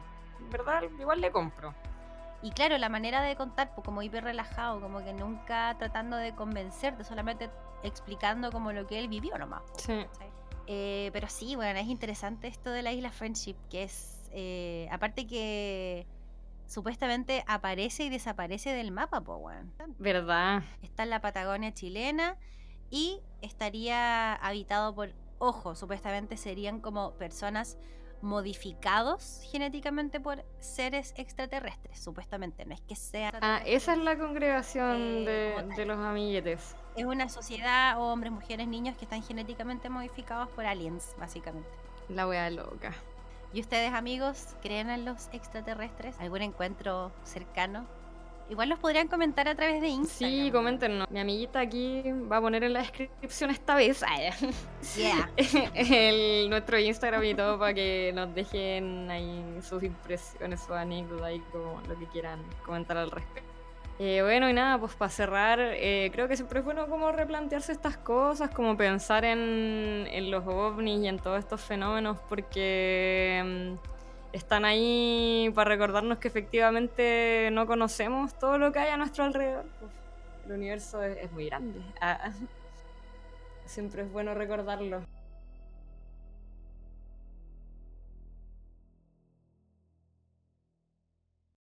¿verdad? Igual le compro. Y claro, la manera de contar, pues como hiper relajado, como que nunca tratando de convencerte, solamente explicando como lo que él vivió nomás. po, Sí. Eh, pero sí, bueno, es interesante esto de la isla Friendship, que es, eh, aparte que supuestamente aparece y desaparece del mapa, pues, weón. ¿Verdad? Está en la Patagonia chilena y estaría habitado por, ojo, supuestamente serían como personas modificados genéticamente por seres extraterrestres, supuestamente. No es que sean. Ah, esa es la congregación Eh, de, de los amiguetes. Es una sociedad, hombres, mujeres, niños que están genéticamente modificados por aliens, básicamente. La wea loca. ¿Y ustedes, amigos, creen en los extraterrestres? ¿Algún encuentro cercano? Igual los podrían comentar a través de Instagram. Sí, coméntenos. Mi amiguita aquí va a poner en la descripción esta vez Yeah. el, nuestro Instagram y todo para que nos dejen ahí sus impresiones, sus anécdotas y como lo que quieran comentar al respecto. Eh, bueno, y nada, pues para cerrar, eh, creo que siempre es bueno como replantearse estas cosas, como pensar en, en los ovnis y en todos estos fenómenos, porque mm, están ahí para recordarnos que efectivamente no conocemos todo lo que hay a nuestro alrededor. pues. el universo es, muy grande. Ah, siempre es bueno recordarlo.